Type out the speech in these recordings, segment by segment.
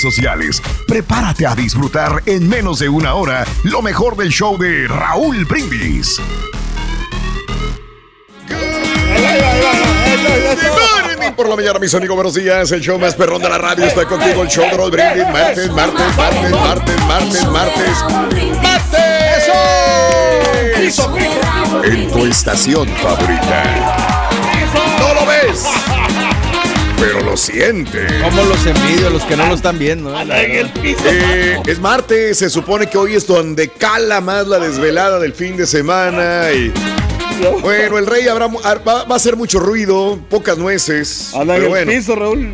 sociales. Prepárate a disfrutar en menos de una hora lo mejor del show de Raúl Brindis. Morning por la mañana, mis amigos, buenos días. El show más perrón de la radio está contigo. El show de Raúl Brindis. Martes, martes, martes, martes, martes, martes. ¡Martes! En tu estación favorita. No lo ves, pero lo siente. Como los envidio, los que no lo están viendo. ¿eh? Eh, es martes, se supone que hoy es donde cala más la desvelada del fin de semana y bueno, el rey habrá, va, va a hacer mucho ruido, pocas nueces. Anda en pero el bueno, piso, Raúl.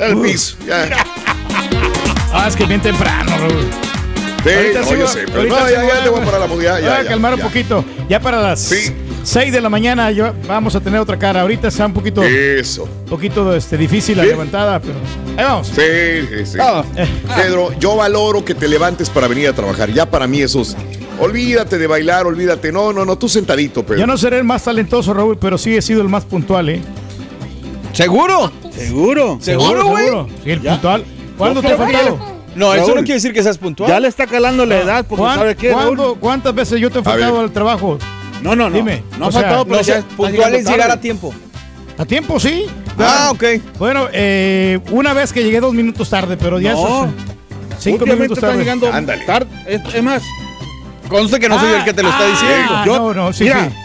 al piso, ya. Ah, es que bien temprano, Raúl. Sí, Ahorita no, yo sé, pero ahorita no, sí ya, ya te voy a parar la ya, Voy a ya, calmar ya. un poquito. Ya para las Sí. 6 de la mañana yo, vamos a tener otra cara. Ahorita está un poquito, Eso. poquito este, difícil la Sí. levantada, pero ahí vamos. Sí, sí, sí. Ah, Pedro, yo valoro que te levantes para venir a trabajar. Ya para mí eso es- Olvídate de bailar, olvídate. No, no, no, tú sentadito, Pedro. Yo no seré el más talentoso, Raúl, pero sí he sido el más puntual, ¿eh? ¿Seguro? ¿Seguro? ¿Seguro, güey? Sí, el puntual. ¿Cuándo te he ¿Por qué? faltado? No, eso no quiere decir que seas puntual. Ya le está calando la edad, porque ¿Cuán- ¿sabe qué, Raúl? ¿Cuántas veces yo te he faltado al trabajo? No, no, no. Dime, No ha sea, faltado, pero no ya puntual es llegar a tiempo. ¿A tiempo sí? Ah, Bueno, ok. Bueno, eh, una vez que llegué dos minutos tarde, pero ya No. es- cinco minutos están tarde. llegando Ándale. tarde. Es, es más, Conste que no soy Ah, el que te lo está ah, diciendo. Yo- no, no, sí, mira, sí.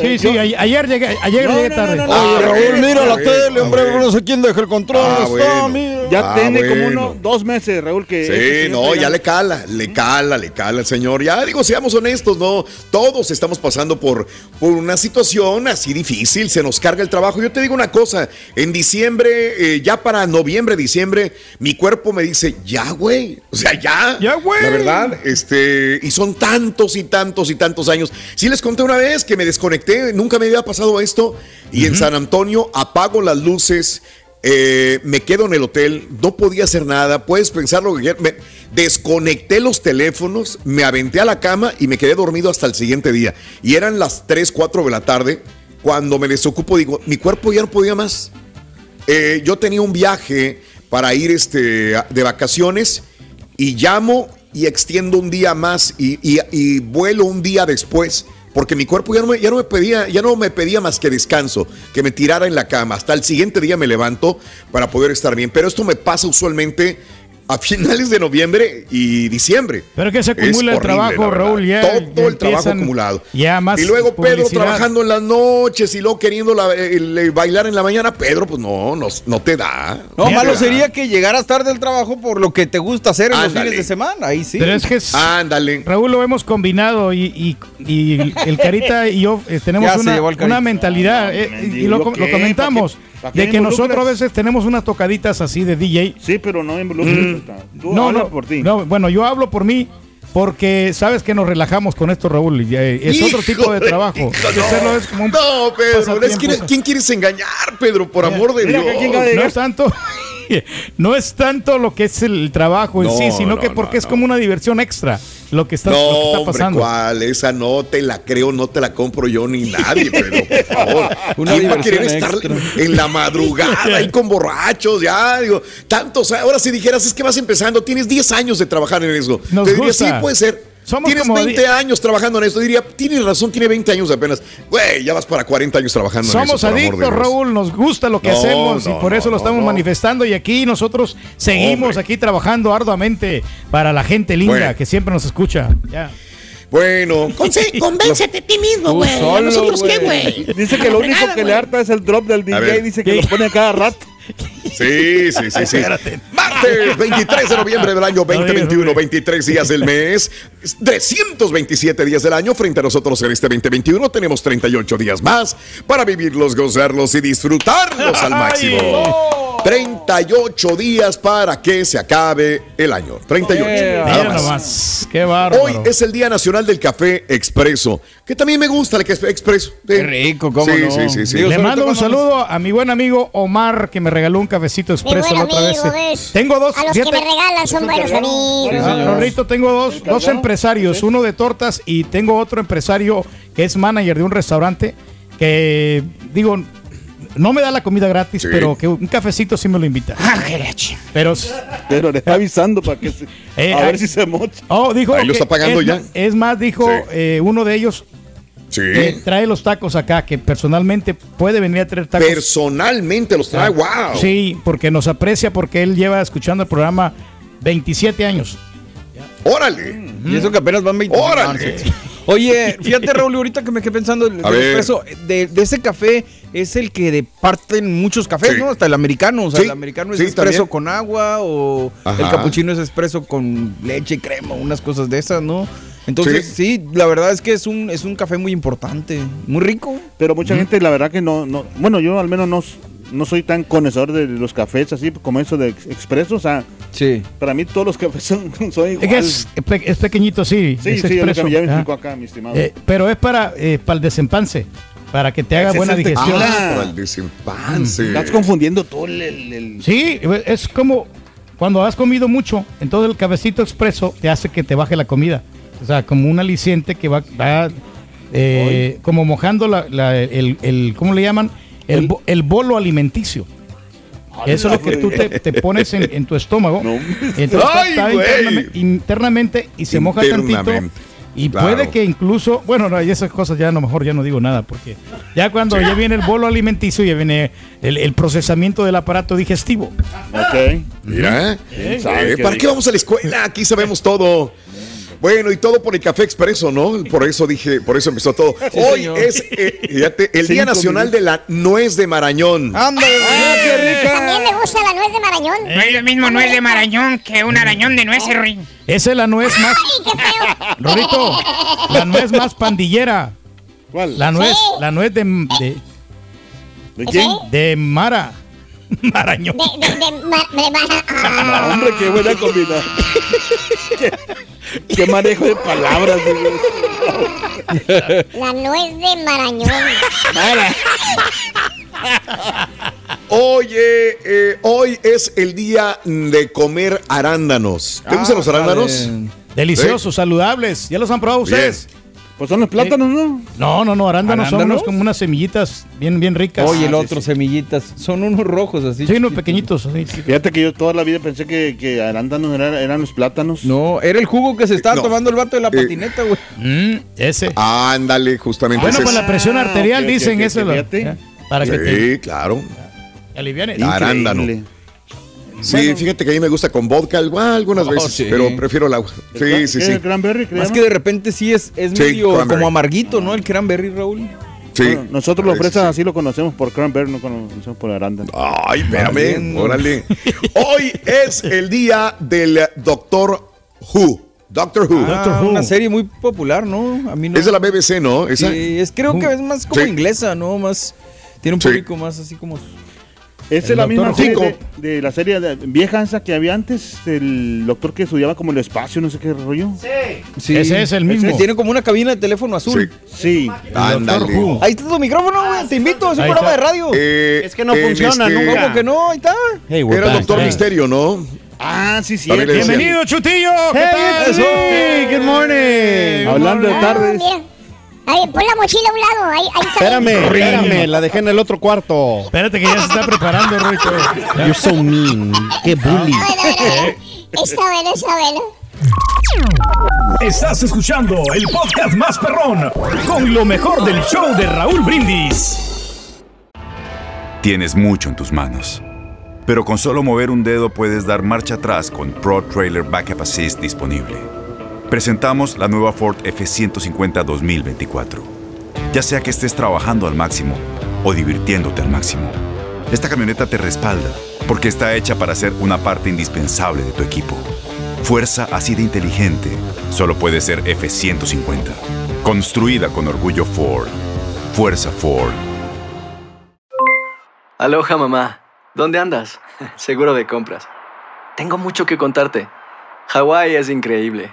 Sí, eh, sí, yo- ayer llegué, ayer No, llegué no, tarde. no, no, Ah, Oye, Raúl, mira la tele, hombre, no sé quién deja el control. Ah, está, bueno. mira. ya Ah, tiene como bueno. uno, dos meses, Raúl, que... Sí, no, ya le cala, le cala, le cala el señor. Ya digo, seamos honestos, no, todos estamos pasando por, por una situación así difícil, se nos carga el trabajo. Yo te digo una cosa, en diciembre, eh, ya para noviembre, diciembre, mi cuerpo me dice, ya, güey, o sea, ya. Ya, güey. La verdad, este, y son tantos y tantos y tantos años. Sí les conté una vez que me desconecté, nunca me había pasado esto, y en San Antonio apago las luces. eh, me quedo en el hotel, no podía hacer nada, puedes pensar lo que quieras. Me desconecté los teléfonos, me aventé a la cama y me quedé dormido hasta el siguiente día. Y eran las 3, 4 de la tarde. Cuando me desocupo, digo, mi cuerpo ya no podía más. Eh, yo tenía un viaje para ir este, de vacaciones y llamo y extiendo un día más y, y- y vuelo un día después. Porque mi cuerpo ya no, me, ya, no me pedía, ya no me pedía más que descanso, que me tirara en la cama. Hasta el siguiente día me levanto para poder estar bien. Pero esto me pasa usualmente a finales de noviembre y diciembre. Pero que se Es acumula el horrible, trabajo. Raúl, ya- Todo ya el trabajo acumulado. ya más y luego Pedro publicidad. trabajando en las noches y luego queriendo la- el- el bailar en la mañana. Pedro, pues no, no, no te da. No, malo da. sería que llegaras tarde al trabajo por lo que te gusta hacer en los fines de semana. Ahí sí. Pero es que es- Ándale. Raúl lo hemos combinado y, y- y el Carita y yo eh, tenemos Ya una, mentalidad eh, y, lo, ¿Yo lo comentamos ¿Pa' qué? ¿Pa' qué de que nosotros a veces tenemos unas tocaditas así de DJ. Sí, pero no involucres. Tú No, no, por ti. no, bueno, yo hablo por mí porque sabes que nos relajamos con esto, Raúl. y, eh, es otro tipo de trabajo. hijo, Hacerlo es como un No, Pedro, es que- pasatiempo. ¿quién quieres engañar, Pedro? Por amor de Dios. No es tanto. no es tanto lo que es el trabajo en No, sí, sino no, que no, porque es no. como una diversión extra lo que está, No, lo que está hombre, pasando. ¿cuál? Esa no te la creo, no te la compro yo ni nadie, pero por favor. Una ¿Quién va a querer estar en la madrugada ahí con borrachos? Ya, digo, tantos. Ahora si dijeras, es que vas empezando, tienes 10 años de trabajar en eso. Nos te diría, gusta. sí, puede ser. Somos tienes como 20 di- años trabajando en esto. Diría, tienes razón, tiene 20 años apenas. Güey, ya vas para 40 años trabajando en eso. Somos por amor de adictos. Raúl, nos gusta lo que No, hacemos y no, por eso no, lo estamos manifestando y aquí nosotros seguimos Hombre. aquí trabajando arduamente para la gente linda Bueno. que siempre nos escucha. Ya. Bueno, convéncete a ti mismo, güey. ¿A solo, nosotros qué, güey. Dice que lo único que le harta es el drop del DJ. Dice que lo pone a cada rato. Sí, sí, sí, sí. Martes 23 de noviembre del año 2021, 23 días del mes, 327 días del año. Frente a nosotros en este 2021 tenemos 38 días más para vivirlos, gozarlos y disfrutarlos al máximo. 38 días para que se acabe el año. 38. Eh, nada más. qué bárbaro. Hoy es el Día Nacional del Café Expreso, que también me gusta el café expreso. Sí. Qué rico, cómo sí, no. Sí, sí, sí. Digo, Le mando un saludo a mi buen amigo Omar que me regaló un cafecito expreso la otra vez. Tengo dos. A los que me regalan son buenos amigos. Rorrito, tengo dos, dos empresarios, uno de tortas y tengo otro empresario que es manager de un restaurante que, digo, no me da la comida gratis, Sí. pero que un cafecito sí me lo invita. Pero, Pero le está avisando para que se- Eh, a ah. ver si se mocha. oh, dijo Ahí lo está pagando es ya. Es más, dijo Sí. eh, uno de ellos Sí. que trae los tacos acá, que personalmente puede venir a traer tacos. Personalmente los trae, wow. Sí, porque nos aprecia, porque él lleva escuchando el programa 27 años. Órale. Y eso que apenas van 20 Órale. Oye, fíjate, Raúl, ahorita que me quedé pensando ver. expreso, de, de ese café es el que de parten muchos cafés, Sí. ¿no? Hasta el americano, o sea, Sí, el americano es sí, expreso también. con agua o Ajá. el capuchino es expreso con leche y crema, unas cosas de esas, ¿no? Entonces, Sí. sí. la verdad es que es un, es un café muy importante, muy rico. Pero mucha gente, la verdad que no, no. Bueno, yo al menos no, no soy tan conocedor de los cafés así como eso de ex- expreso. O sea, Sí. para mí todos los cafés son, son Es que es, pe- es pequeñito, sí. sí, es sí, es lo expreso. que ya me acá, mi estimado. Eh, pero es para, eh, para el desempance, para que te haga buena digestión. Ah, para el desempance. Estás confundiendo todo el. el- el- Sí, es como cuando has comido mucho, entonces el cafecito expreso te hace que te baje la comida. O sea, como un aliciente que va, va, eh, como mojando la, la- el, el- ¿cómo le llaman? El, bo- el bolo alimenticio. Eso es lo que tú te, te pones en, en tu estómago. No. Entonces ¡Ay, está internamente y se moja tantito. Y claro. puede que incluso, bueno, no, y esas cosas ya a lo mejor ya no digo nada, porque ya cuando ya viene el bolo alimenticio, ya viene el, el procesamiento del aparato digestivo. Ok. Mira, eh, ¿para qué vamos a la escuela? Aquí sabemos todo. Bueno, y todo por el café expreso, ¿no? Por eso dije, por eso empezó todo. Hoy señor. es eh, fíjate, el Día Nacional de la Nuez de Marañón. ¡Ándale! También me gusta la nuez de Marañón. No es lo mismo nuez de marañón que un arañón de nueces, Rin. Esa es la nuez más, ¡Ay, qué feo! Rorito, la nuez más pandillera. ¿Cuál? La nuez, Sí. la nuez de, de, ¿De quién? de Mara. Marañón. De, de, de, ma- de ma- Ah, ah. hombre, qué buena combinación. qué, qué manejo de palabras. La nuez de Marañón. Oye, eh, hoy es el día de comer arándanos. ¿Te gustan los arándanos? Deliciosos, saludables. ¿Ya los han probado ustedes? Pues son los plátanos, ¿no? No, no, no, arándanos, son ¿Arándanos? unos como unas semillitas bien, bien ricas. Oye, el Ah, sí, otro, sí. semillitas. Son unos rojos así. Sí, unos chiquitos. pequeñitos. así. Fíjate que yo toda la vida pensé que, que arándanos eran, eran los plátanos. No, era el jugo que se estaba No. tomando el vato de la Eh, patineta, güey. Mm, ese. Ándale, justamente bueno, ese pues es. la presión Ah, arterial, ok, ok, dicen ok, eso. lo- fíjate. ya, para que te Sí, claro. alivianes. Ah, arándano. Sí, fíjate que a mí me gusta con vodka ah, algunas Oh, veces, sí. pero prefiero el agua. Sí, ¿Qué sí, sí. el cranberry? Más que de repente sí es, es Sí, medio cranberry. como amarguito, ¿no? El cranberry, Raúl. Sí. Bueno, nosotros los fresas sí. así lo conocemos por cranberry, no conocemos por arándano. Ay, espérame, órale. Hoy es el día del Doctor Who. Doctor Who. Doctor Ah, Who. una serie muy popular, ¿no? A mí no. Es de la BBC, ¿no? Esa. Sí, es, creo que es más como Sí. inglesa, ¿no? Más. Tiene un Sí. público más así como. Esa El es la misma serie de, de la serie de- vieja esa que había antes, el doctor que estudiaba como el espacio, no sé qué rollo. Sí. Ese es el mismo. Tiene como una cabina de teléfono azul. Sí. Doctor Who. Ahí está tu micrófono, güey. Te invito, es un programa de radio. Eh, Es que no en funciona este- nunca. ¿Cómo que no? Ahí está. Hey, Era el. Doctor Hey. Misterio, ¿no? Ah, sí, sí. Bienvenido, Chutillo. ¿Qué Hey, tal? it's me. Good morning. Hablando de tardes. Ay, pon la mochila a un lado. Ahí, ahí está. Espérame, espérame, la dejé en el otro cuarto. Espérate que ya se está preparando, Rito. You're so mean. Qué bully. Bueno, bueno. Está bueno, está bueno. Estás escuchando el podcast más perrón con lo mejor del show de Raúl Brindis. Tienes mucho en tus manos. Pero con solo mover un dedo puedes dar marcha atrás con Pro Trailer Backup Assist disponible. Presentamos la nueva Ford F150 2024. Ya sea que estés trabajando al máximo o divirtiéndote al máximo, esta camioneta te respalda porque está hecha para ser una parte indispensable de tu equipo. Fuerza así de inteligente solo puede ser F150. Construida con orgullo Ford. Fuerza Ford. Aloha mamá, ¿dónde andas? Seguro de compras. Tengo mucho que contarte. Hawái es increíble.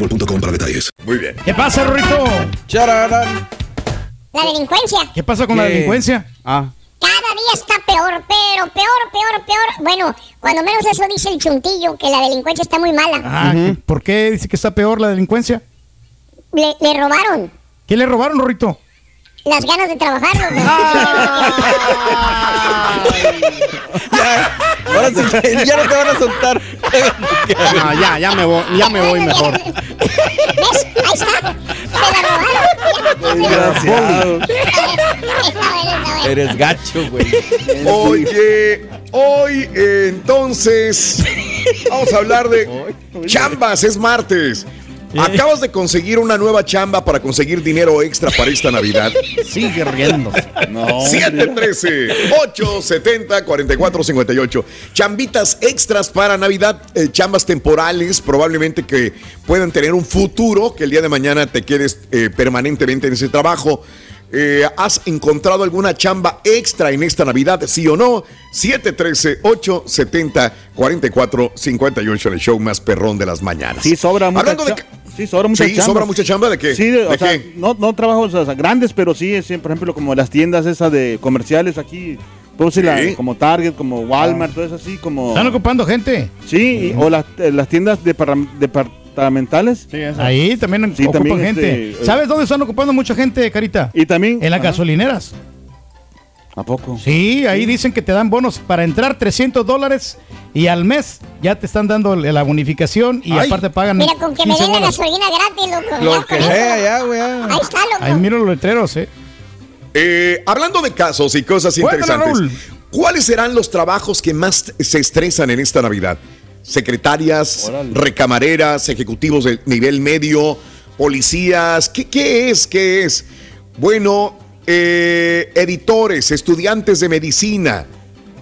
boostmobile.com para detalles. Muy bien. ¿Qué pasa, Rito? Chararán. La delincuencia. ¿Qué pasa con la delincuencia? Ah. Cada día está peor, pero peor, peor, peor. Bueno, cuando menos eso dice el chuntillo, que la delincuencia está muy mala. Ah, ¿Por qué dice que está peor la delincuencia? Le, le robaron ¿Qué le robaron, Rorrito? Las ganas de trabajar. Ahora sí, ya no te van a soltar. No, ya, ya me voy, ya me voy mejor. ¿Ves? Ahí está. Se la robaron. Eres gacho, güey. Oye, hoy entonces vamos a hablar de chambas, es martes. Acabas de conseguir una nueva chamba para conseguir dinero extra para esta Navidad. Sigue riendo. No. 713-870-4458. Chambitas extras para Navidad, eh, chambas temporales, probablemente que puedan tener un futuro, que el día de mañana te quedes eh, permanentemente en ese trabajo. Eh, ¿Has encontrado alguna chamba extra en esta Navidad? ¿Sí o no? 713-870-4458 en el show más perrón de las mañanas. Sí, sobra mucha Hablando de Sí, sobra mucha Sí, chamba. sobra mucha chamba de qué? Sí, de- o ¿De sea, qué? no, no trabajos o sea, grandes, pero sí, es, por ejemplo, como las tiendas esas de comerciales aquí, sí, la- Sí. como Target, como Walmart, todo eso así, como... Están ocupando gente. Sí, y- o las, eh, las tiendas departamentales. Ahí también Sí, ocupan también, gente. este, eh, ¿Sabes dónde están ocupando mucha gente, Carita? Y también... En las Ajá. gasolineras. ¿A poco? Sí, ahí dicen que te dan bonos para entrar 300 dólares y al mes ya te están dando la bonificación y Ay. aparte pagan. Mira, con que me 15 den la gasolina gratis, loco. Lo ya que sea, ya, güey. Ahí está, loco. Ahí miro los letreros, ¿eh? Eh, hablando de casos y cosas interesantes, Raúl. ¿cuáles serán los trabajos que más se estresan en esta Navidad? Secretarias, Órale. recamareras, ejecutivos de nivel medio, policías, ¿qué, qué es? ¿Qué es? Bueno, eh, editores, estudiantes de medicina,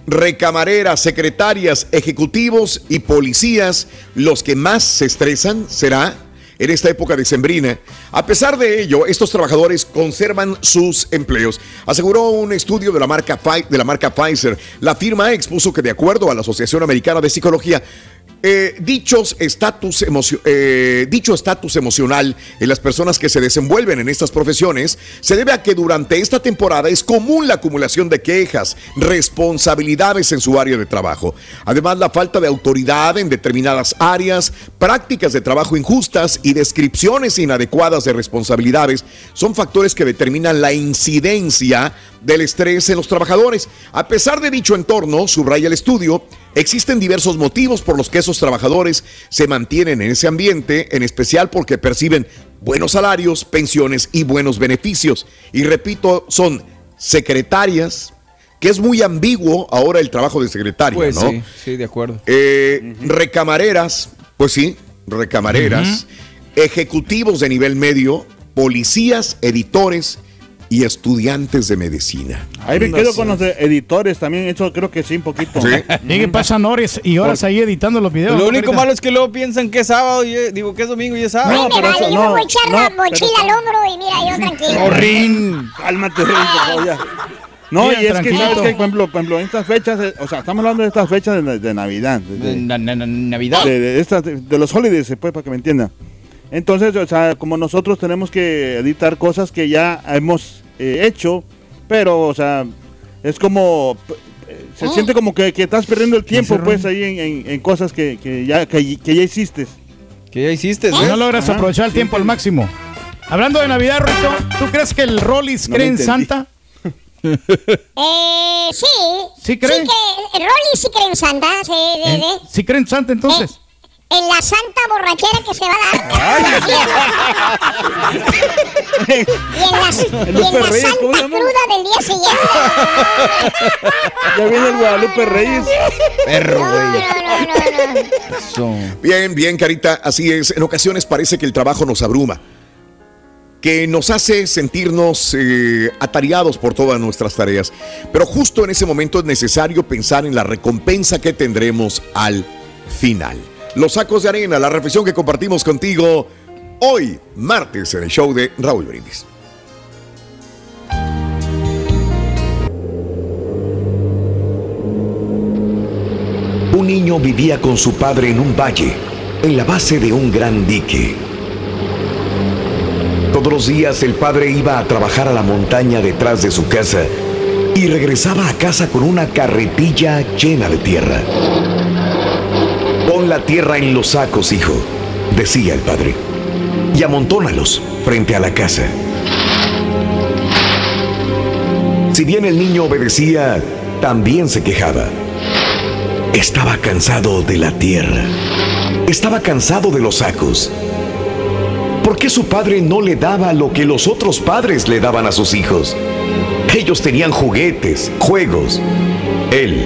recamareras, secretarias, ejecutivos y policías, los que más se estresan será en esta época de sembrina. A pesar de ello, estos trabajadores conservan sus empleos. Aseguró un estudio de la marca, de la marca Pfizer. La firma expuso que de acuerdo a la Asociación Americana de Psicología, eh, dichos estatus eh, dicho estatus emocional en las personas que se desenvuelven en estas profesiones se debe a que durante esta temporada es común la acumulación de quejas, responsabilidades en su área de trabajo. Además, la falta de autoridad en determinadas áreas, prácticas de trabajo injustas y descripciones inadecuadas de responsabilidades son factores que determinan la incidencia del estrés en los trabajadores. A pesar de dicho entorno, subraya el estudio, existen diversos motivos por los que esos trabajadores se mantienen en ese ambiente, en especial porque perciben buenos salarios, pensiones y buenos beneficios. Y repito, son secretarias, que es muy ambiguo ahora el trabajo de secretaria, Pues ¿no? sí, sí, de acuerdo. Eh, Recamareras, pues sí, recamareras, ejecutivos de nivel medio, policías, editores y estudiantes de medicina. Ahí me quedo con los de editores también, eso creo que sí, un poquito. Y que pasan horas y horas ahí editando los videos. Lo ¿no, único malo es que luego piensan que es sábado y digo que es domingo y es sábado. Ay, me vale, yo me voy a echar la mochila al hombro y mira, yo tranquilo. Horrín. Cálmate, ya. No, Mira, y es tranquilo. que, ¿sabes qué? Por ejemplo, por ejemplo, en estas fechas, eh, o sea, estamos hablando de estas fechas de, de Navidad. De, Navidad. De, de estas, de, de los holidays, pues, para que me entiendan. Entonces, o sea, como nosotros tenemos que editar cosas que ya hemos eh, hecho, pero, o sea, es como... eh, Se Oh. siente como que, que estás perdiendo el tiempo, pues, ahí en, en- en cosas que, que ya, que, que ya hiciste. Que ya hiciste, No logras aprovechar el tiempo al máximo. Hablando de Navidad, Rito, ¿tú crees que el Rollis No cree en. Santa? Eh, sí. ¿Sí cree? Sí cree. Rolly sí cree en Santa. Sí, sí, ¿En- sí. ¿Sí cree en Santa entonces? En la santa borrachera que se va a dar. y en, las- y en la Reyes, ¿cómo se santa cruda del día siguiente. Ya viene el Guadalupe Reyes. Perro, güey. Bien, bien, Carita, así es. En ocasiones parece que el trabajo nos abruma, que nos hace sentirnos eh, atareados por todas nuestras tareas. Pero justo en ese momento es necesario pensar en la recompensa que tendremos al final. Los sacos de arena, la reflexión que compartimos contigo hoy, martes, en el show de Raúl Brindis. Un niño vivía con su padre en un valle, en la base de un gran dique. Todos los días el padre iba a trabajar a la montaña detrás de su casa y regresaba a casa con una carretilla llena de tierra. Tierra en los sacos, hijo, decía el padre, y amontónalos frente a la casa. Si bien el niño obedecía, también se quejaba. Estaba cansado de la tierra. Estaba cansado de los sacos. ¿Por qué su padre no le daba lo que los otros padres le daban a sus hijos? Ellos tenían juguetes, juegos. Él,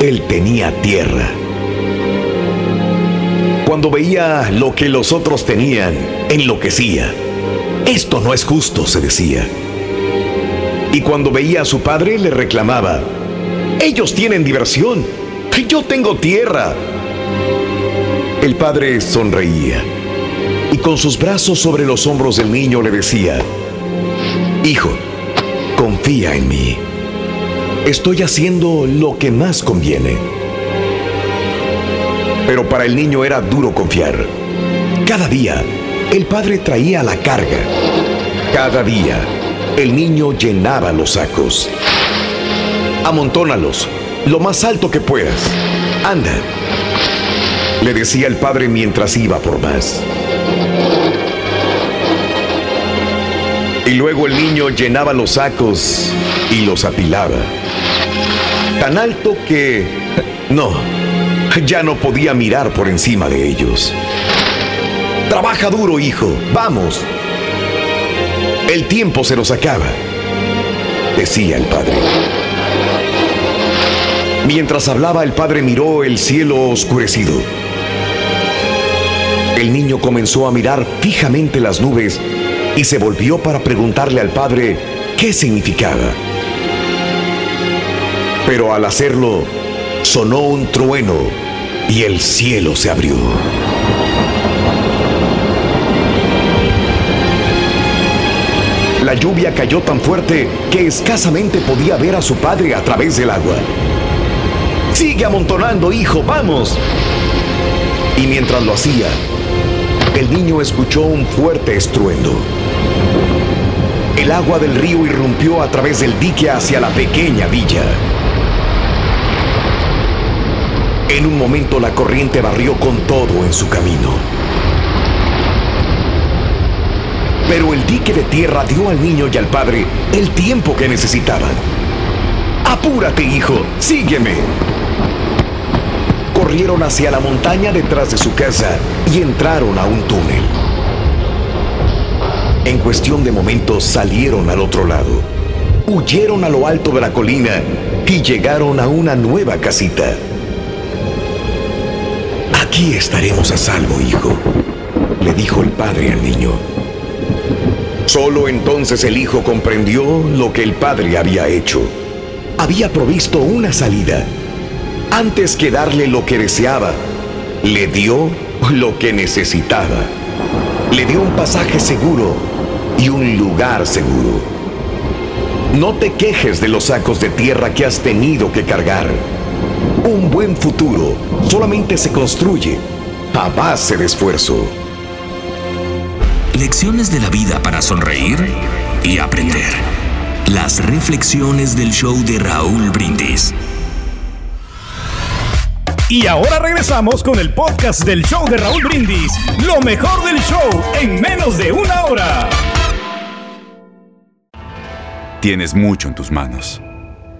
él tenía tierra. Cuando veía lo que los otros tenían, enloquecía. Esto no es justo, se decía. Y cuando veía a su padre, le reclamaba, ellos tienen diversión, yo tengo tierra. El padre sonreía y con sus brazos sobre los hombros del niño le decía, Hijo, confía en mí. Estoy haciendo lo que más conviene. Pero para el niño era duro confiar. Cada día, el padre traía la carga. Cada día, el niño llenaba los sacos. Amontónalos, lo más alto que puedas. Anda, le decía el padre mientras iba por más. Y luego el niño llenaba los sacos y los apilaba. Tan alto que... No, ya no podía mirar por encima de ellos. Trabaja duro, hijo, vamos. El tiempo se nos acaba, decía el padre. Mientras hablaba, el padre miró el cielo oscurecido. El niño comenzó a mirar fijamente las nubes y se volvió para preguntarle al padre qué significaba. Pero al hacerlo, sonó un trueno y el cielo se abrió. La lluvia cayó tan fuerte que escasamente podía ver a su padre a través del agua. Sigue amontonando, hijo, vamos. Y mientras lo hacía, el niño escuchó un fuerte estruendo. El agua del río irrumpió a través del dique hacia la pequeña villa. En un momento la corriente barrió con todo en su camino. Pero el dique de tierra dio al niño y al padre el tiempo que necesitaban. Apúrate, hijo, sígueme. Corrieron hacia la montaña detrás de su casa y entraron a un túnel. En cuestión de momentos salieron al otro lado. Huyeron a lo alto de la colina y llegaron a una nueva casita. Aquí estaremos a salvo, hijo, le dijo el padre al niño. Solo entonces el hijo comprendió lo que el padre había hecho. Había provisto una salida. Antes que darle lo que deseaba, le dio lo que necesitaba. Le dio un pasaje seguro y un lugar seguro. No te quejes de los sacos de tierra que has tenido que cargar. Un buen futuro solamente se construye a base de esfuerzo. Lecciones de la vida para sonreír y aprender. Las reflexiones del show de Raúl Brindis. Y ahora regresamos con el podcast del show de Raúl Brindis. Lo mejor del show en menos de una hora. Tienes mucho en tus manos.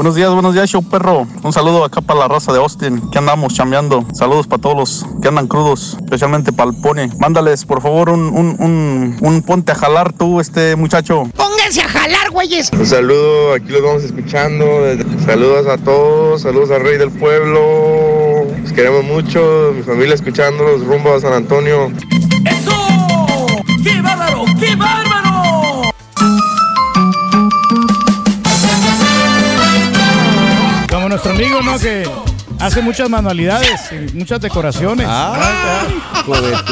Buenos días, buenos días, show perro. Un saludo acá para la raza de Austin, que andamos chambeando. Saludos para todos los que andan crudos, especialmente para el pony. Mándales, por favor, un, un, un, un ponte a jalar tú, este muchacho. Pónganse a jalar, güeyes. Un saludo, aquí los vamos escuchando. Saludos a todos, saludos al rey del pueblo. Los queremos mucho, mi familia escuchándolos rumbo a San Antonio. ¡Qué bárbaro! Nuestro amigo, ¿no? Que hace muchas manualidades, y muchas decoraciones. Ah, hijo de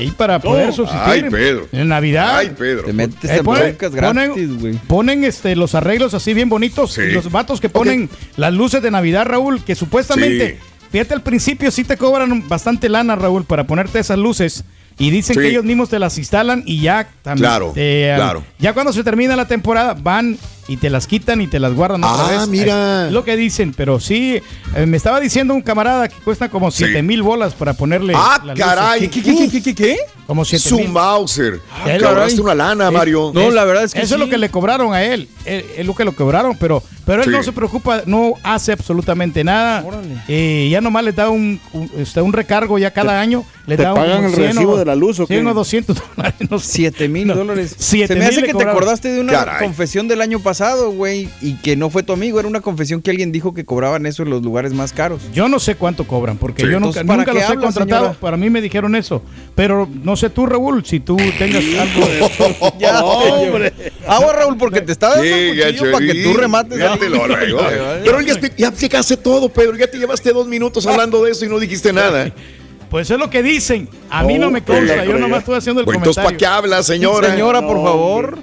Y para poder No. subsistir Ay, Pedro. en Navidad. Ay, Pedro. Te metes Eh, en ponen- gratis, ponen, güey. ponen, este, los arreglos así bien bonitos. Sí. Y los vatos que ponen las luces de Navidad, Raúl, que supuestamente, fíjate, al principio sí te cobran bastante lana, Raúl, para ponerte esas luces. Y dicen Sí. que ellos mismos te las instalan y ya también. Claro, te- claro. Ya cuando se termina la temporada, van y te las quitan y te las guardan otra Ah, vez. mira. Es lo que dicen, pero sí, eh, me estaba diciendo un camarada que cuesta como 7 mil bolas para ponerle. Ah, las luces. caray. ¿Qué, qué, qué, qué, qué, qué? Como 7 mil. Zumbauser. Eh, Te ahorraste una lana, es- Mario. Eso es lo que le cobraron a él. Es, es lo que lo cobraron, pero, pero él Sí. no se preocupa, no hace absolutamente nada. Eh, ya nomás le da un, un, este, un recargo ya cada año. Le te da un- pagan el 100 recibo o- de la luz, ¿o 100 qué? o 200 dólares. No sé. 7 mil dólares. Siete Se me hace que te acordaste de una Caray. confesión del año pasado, güey, y que no fue tu amigo, era una confesión que alguien dijo que cobraban eso en los lugares más caros. Yo no sé cuánto cobran, porque Sí. yo nunca, Entonces, ¿para nunca los he habla, contratado. señora? Para mí me dijeron eso. Pero no sé tú, Raúl, si tú tengas algo. Ya, hombre. Agua, Raúl, porque te está dando Sí, un cuchillo para que tú remates. Ya te lo arreglo. Pero ya, ya explicaste todo, Pedro. Ya te llevaste dos minutos hablando de eso y no dijiste nada. Pues es lo que dicen. A mí no me consta. Yo nomás estoy haciendo el Pues entonces, comentario. ¿para qué habla, señora? Señora, por favor.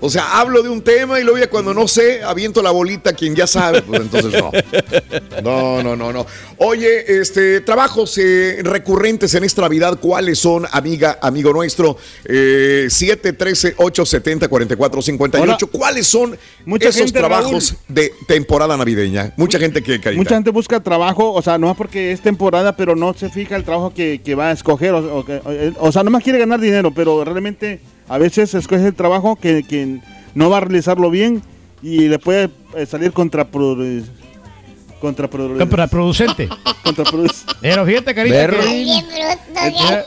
O sea, hablo de un tema y luego ya cuando no sé, aviento la bolita a quien ya sabe. Pues entonces no. No, no, no, no. Oye, este, trabajos eh, recurrentes en esta Navidad, ¿cuáles son, amiga, amigo nuestro? Eh, 713-870-4458. ¿Cuáles son Mucha esos gente, trabajos de temporada navideña? Mucha gente que carita. Mucha gente busca trabajo, o sea, no es porque es temporada, pero no se fija el trabajo que, que va a escoger. O, o o- o sea, no más quiere ganar dinero, pero realmente a veces escoge el trabajo que, que no va a realizarlo bien y le puede eh, salir contraprodu- contraprodu- Contraproducente. contraproducente. Pero fíjate, carita. Que- bruto, bien.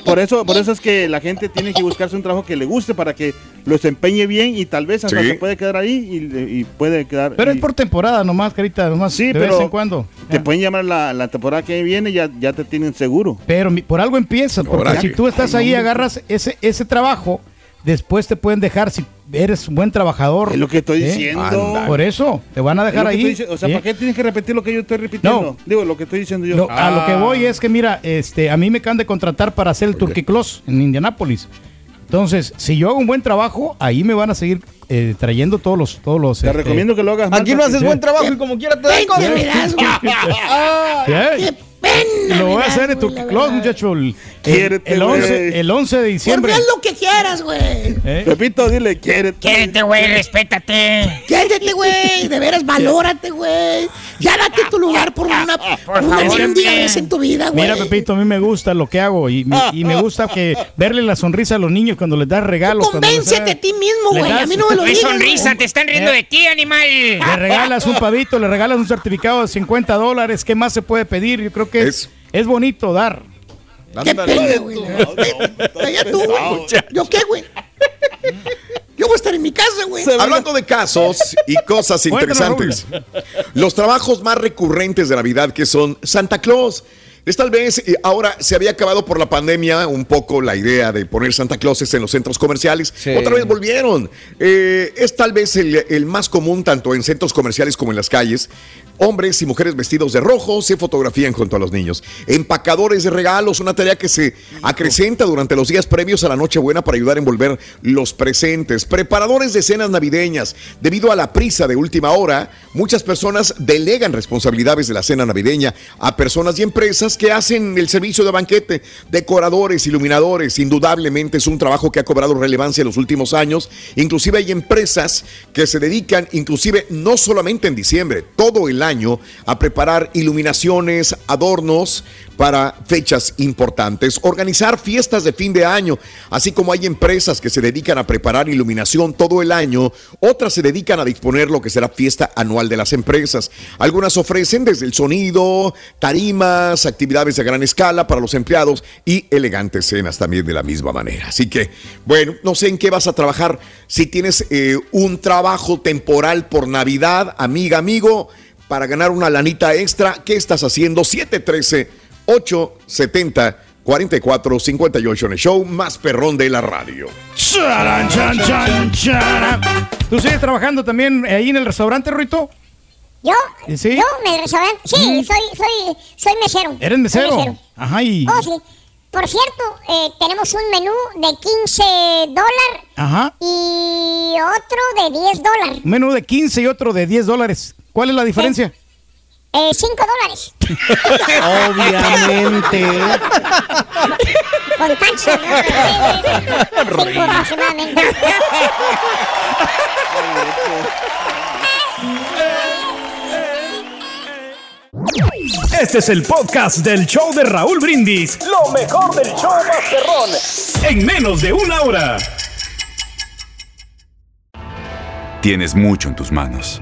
Por eso, por eso es que la gente tiene que buscarse un trabajo que le guste para que lo desempeñe bien y tal vez hasta Sí. se puede quedar ahí y, y puede quedar. Pero y- es por temporada nomás, carita. Nomás Sí, de pero vez en cuando. te pueden llamar la, la temporada que viene y ya, ya te tienen seguro. Pero mi- por algo empiezas, porque si tú estás Ay, ahí, hombre. agarras ese, ese trabajo, después te pueden dejar si eres un buen trabajador. Es lo que estoy ¿Eh? diciendo. Por eso, te van a dejar ahí. estoy o sea, ¿eh? ¿para qué tienes que repetir lo que yo estoy repitiendo? No. Digo, lo que estoy diciendo yo. No, A lo que Ah. voy es que, mira, este, a mí me acaban de contratar para hacer el Turkey Close en Indianápolis. Entonces, si yo hago un buen trabajo, ahí me van a seguir eh, trayendo todos los... Todos los Te recomiendo que lo hagas. Aquí no haces Sí. buen trabajo y como quiera te dan cosas. ¿Eh? Lo voy a hacer en Turkey Close, muchacho. El, el, Quiérete, el güey. 11, el 11 de diciembre. lo que quieras, güey. ¿Eh? Pepito, dile, quiérete. Quédate, güey, respétate. Quédate, güey. De veras, valórate, güey. Ya date tu lugar por una, por una favor, un día hombre. vez en tu vida, güey. Mira, Pepito, a mí me gusta lo que hago y, me- y me gusta que verle la sonrisa a los niños cuando les das regalos. Convéncete a ti mismo, güey. A mí no me lo No es digas. sonrisa, te están riendo Eh. de ti, animal. Le regalas un pavito, le regalas un certificado de 50 dólares. ¿Qué más se puede pedir? Yo creo que es, es bonito dar. Qué pena, güey. Allá tú, güey. ¿Yo qué, güey? Yo voy a estar en mi casa, güey. Hablando de casos y cosas interesantes. Los trabajos más recurrentes de Navidad que son Santa Claus. Es tal vez, eh, ahora se había acabado por la pandemia un poco la idea de poner Santa Clauses en los centros comerciales. Otra vez volvieron. Eh, es tal vez el, el más común tanto en centros comerciales como en las calles. Hombres y mujeres vestidos de rojo se fotografían junto a los niños. Empacadores de regalos, una tarea que se acrecenta durante los días previos a la Nochebuena para ayudar a envolver los presentes. Preparadores de cenas navideñas. Debido a la prisa de última hora, muchas personas delegan responsabilidades de la cena navideña a personas y empresas que hacen el servicio de banquete. Decoradores, iluminadores, indudablemente es un trabajo que ha cobrado relevancia en los últimos años. Inclusive hay empresas que se dedican, inclusive no solamente en diciembre, todo el año, a preparar iluminaciones, adornos para fechas importantes, organizar fiestas de fin de año, así como hay empresas que se dedican a preparar iluminación todo el año, otras se dedican a disponer lo que será fiesta anual de las empresas. Algunas ofrecen desde el sonido, tarimas, actividades de gran escala para los empleados y elegantes cenas también de la misma manera. Así que, bueno, no sé en qué vas a trabajar. Si tienes eh, un trabajo temporal por Navidad, amiga, amigo, para ganar una lanita extra, ¿qué estás haciendo? 713-870-4458 en el show más perrón de la radio. Charan, chan, chan, charan. ¿Tú sigues trabajando también ahí en el restaurante, Ruito? ¿Yo? ¿Sí? ¿Yo en el restaurante? Sí, soy, soy, soy mesero. ¿Eres mesero? Soy Ajá, y... Oh, sí. Por cierto, eh, tenemos un menú de 15 dólares Ajá. y otro de 10 dólares. Un menú de 15 y otro de 10 dólares. ¿Cuál es la diferencia? Eh, 5 dólares. Obviamente. Con ¿no? Cinco aproximadamente. Este es el podcast del show de Raúl Brindis. Lo mejor del show Masterrón. En menos de una hora. Tienes mucho en tus manos.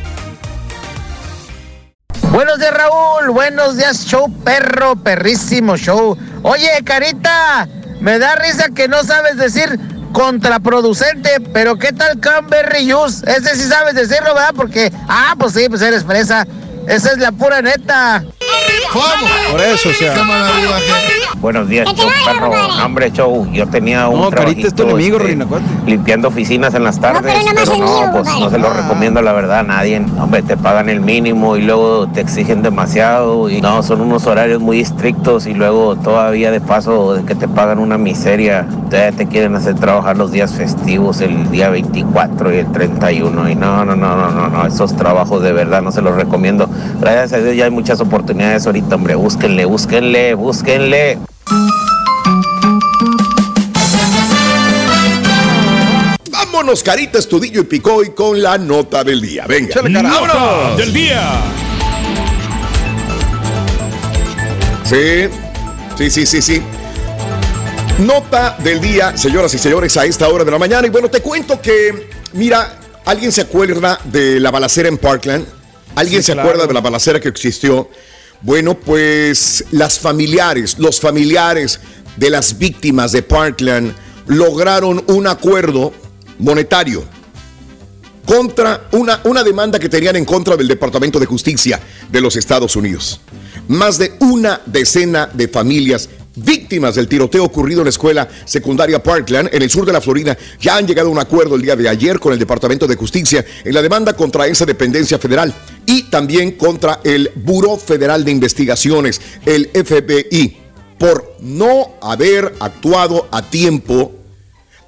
Buenos días, Raúl. Buenos días, show perro, perrísimo show. Oye, Carita, me da risa que no sabes decir contraproducente, pero ¿qué tal Cranberry Juice? Ese sí sabes decirlo, ¿verdad? Porque, ah, pues sí, pues eres fresa. Esa es la pura neta. Por eso, o sea. Buenos días, show perro. No, Hombre, show, yo tenía un No, Carita es tu enemigo, este, Reina Cuate. limpiando oficinas en las tardes, pero nomás pero no, pues no se lo recomiendo la verdad a nadie. Hombre, te pagan el mínimo y luego te exigen demasiado y no, son unos horarios muy estrictos y luego todavía de paso de que te pagan una miseria, todavía te quieren hacer trabajar los días festivos, el día 24 y el 31 y no, no, no, no, no, no, esos trabajos de verdad no se los recomiendo. Gracias a Dios ya hay muchas oportunidades ahorita, hombre, búsquenle, búsquenle, búsquenle. Vámonos, Carita, Estudillo y Picoy con la nota del día. Venga. Nota del día. Sí, sí, sí, sí, sí. Nota del día, señoras y señores, a esta hora de la mañana. Y bueno, te cuento que, mira, ¿alguien se acuerda de la balacera en Parkland? ¿Alguien Sí, se claro. acuerda de la balacera que existió? Bueno, pues las familiares, los familiares de las víctimas de Parkland lograron un acuerdo monetario contra una, una demanda que tenían en contra del Departamento de Justicia de los Estados Unidos. Más de una decena de familias víctimas del tiroteo ocurrido en la escuela secundaria Parkland en el sur de la Florida. Ya han llegado a un acuerdo el día de ayer con el Departamento de Justicia en la demanda contra esa dependencia federal y también contra el Buró Federal de Investigaciones, el FBI, por no haber actuado a tiempo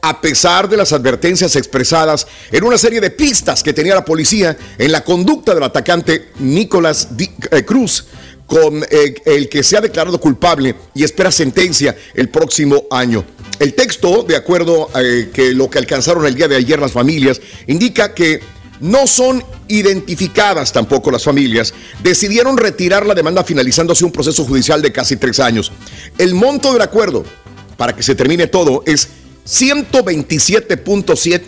a pesar de las advertencias expresadas en una serie de pistas que tenía la policía en la conducta del atacante Nicolás eh, Cruz, con eh, el que se ha declarado culpable y espera sentencia el próximo año. El texto, de acuerdo eh, que lo que alcanzaron el día de ayer las familias, indica que no son identificadas tampoco las familias, decidieron retirar la demanda finalizándose un proceso judicial de casi tres años. El monto del acuerdo, para que se termine todo, es 127.7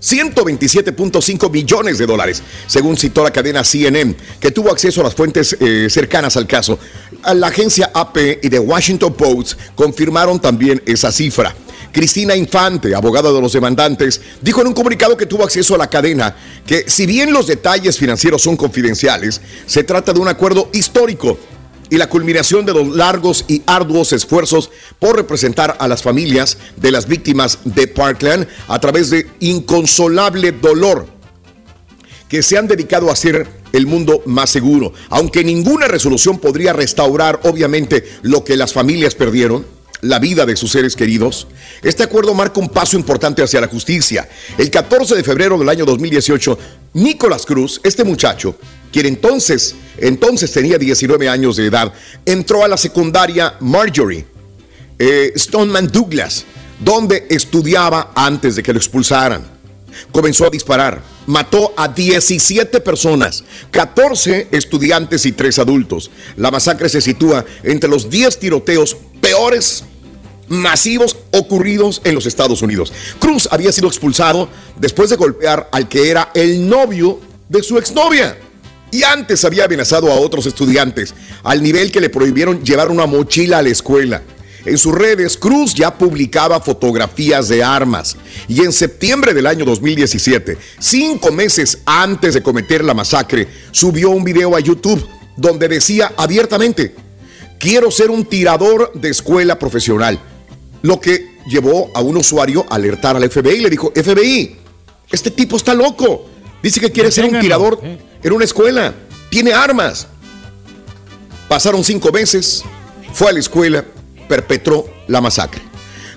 127.5 millones de dólares, según citó la cadena CNN, que tuvo acceso a las fuentes eh, cercanas al caso. La agencia AP y The Washington Post confirmaron también esa cifra. Cristina Infante, abogada de los demandantes, dijo en un comunicado que tuvo acceso a la cadena que si bien los detalles financieros son confidenciales, se trata de un acuerdo histórico y la culminación de los largos y arduos esfuerzos por representar a las familias de las víctimas de Parkland a través de inconsolable dolor que se han dedicado a hacer el mundo más seguro. Aunque ninguna resolución podría restaurar, obviamente, lo que las familias perdieron, la vida de sus seres queridos, este acuerdo marca un paso importante hacia la justicia. El 14 de febrero del año 2018, Nicolás Cruz, este muchacho, quien entonces, entonces tenía 19 años de edad, entró a la secundaria Marjorie eh, Stoneman Douglas, donde estudiaba antes de que lo expulsaran comenzó a disparar. Mató a 17 personas, 14 estudiantes y 3 adultos. La masacre se sitúa entre los 10 tiroteos peores masivos ocurridos en los Estados Unidos. Cruz había sido expulsado después de golpear al que era el novio de su exnovia. Y antes había amenazado a otros estudiantes, al nivel que le prohibieron llevar una mochila a la escuela. En sus redes, Cruz ya publicaba fotografías de armas y en septiembre del año 2017, cinco meses antes de cometer la masacre, subió un video a YouTube donde decía abiertamente, quiero ser un tirador de escuela profesional, lo que llevó a un usuario a alertar al FBI y le dijo, FBI, este tipo está loco, dice que quiere ser un tirador en una escuela, tiene armas. Pasaron cinco meses, fue a la escuela, perpetró la masacre.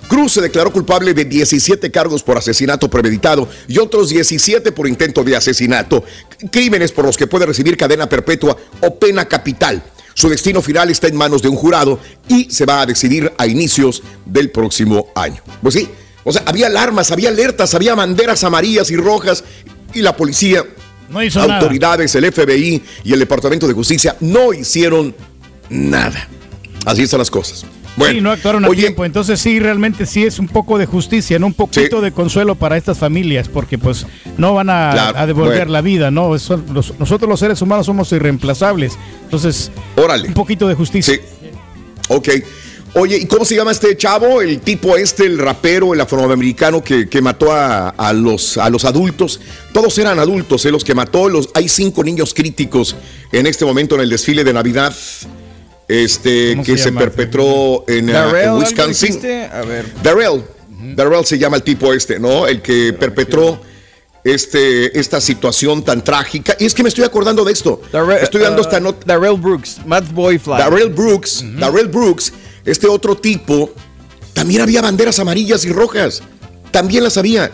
Cruz se declaró culpable de 17 cargos por asesinato premeditado y otros 17 por intento de asesinato, crímenes por los que puede recibir cadena perpetua o pena capital. Su destino final está en manos de un jurado y se va a decidir a inicios del próximo año. Pues sí, o sea, había alarmas, había alertas, había banderas amarillas y rojas y la policía, no hizo autoridades, el FBI y el Departamento de Justicia no hicieron nada. Así están las cosas. Bueno, sí, no actuaron a tiempo. Entonces sí, realmente sí es un poco de justicia, ¿no? Un poquito de consuelo para estas familias, porque pues no van a, devolver la vida, ¿no? nosotros los seres humanos somos irreemplazables. Entonces, Órale. un poquito de justicia. Sí. Ok. Oye, ¿y cómo se llama este chavo? El tipo este, el rapero, el afroamericano que, que mató a, los, a los adultos. Todos eran adultos, ¿eh? los que mató. Los, hay cinco niños críticos en este momento en el desfile de Navidad este que se, perpetró en, uh, Wisconsin. A ver. Darrell. Darrell se llama el tipo este, ¿no? El que perpetró este, esta situación tan trágica. Y es que me estoy acordando de esto. estoy dando esta nota. Darrell Brooks, Matt Boyfly. Darrell Brooks, Darrell Brooks, este otro tipo, también había banderas amarillas y rojas. También las había.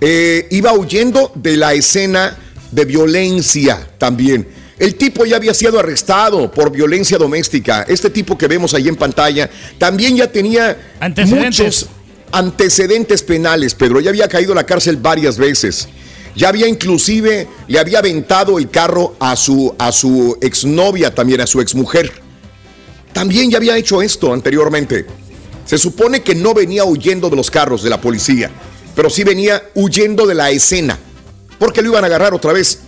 Eh, iba huyendo de la escena de violencia también. El tipo ya había sido arrestado por violencia doméstica. Este tipo que vemos ahí en pantalla también ya tenía muchos antecedentes penales, Pedro. Ya había caído a la cárcel varias veces. Ya había inclusive, le había aventado el carro a su, a su exnovia también, a su exmujer. También ya había hecho esto anteriormente. Se supone que no venía huyendo de los carros de la policía, pero sí venía huyendo de la escena, porque lo iban a agarrar otra vez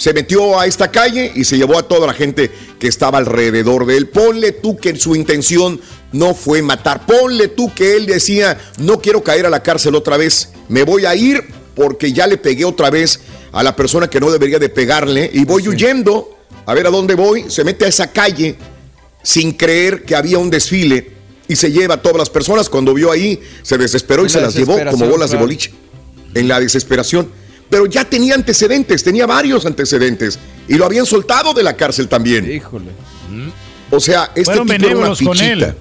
se metió a esta calle y se llevó a toda la gente que estaba alrededor de él. Ponle tú que su intención no fue matar. Ponle tú que él decía, no quiero caer a la cárcel otra vez. Me voy a ir porque ya le pegué otra vez a la persona que no debería de pegarle y voy huyendo a ver a dónde voy. Se mete a esa calle sin creer que había un desfile y se lleva a todas las personas. Cuando vio ahí, se desesperó y se las llevó como bolas de boliche. En la desesperación pero ya tenía antecedentes, tenía varios antecedentes y lo habían soltado de la cárcel también. Híjole. O sea, este tipo era una fichita.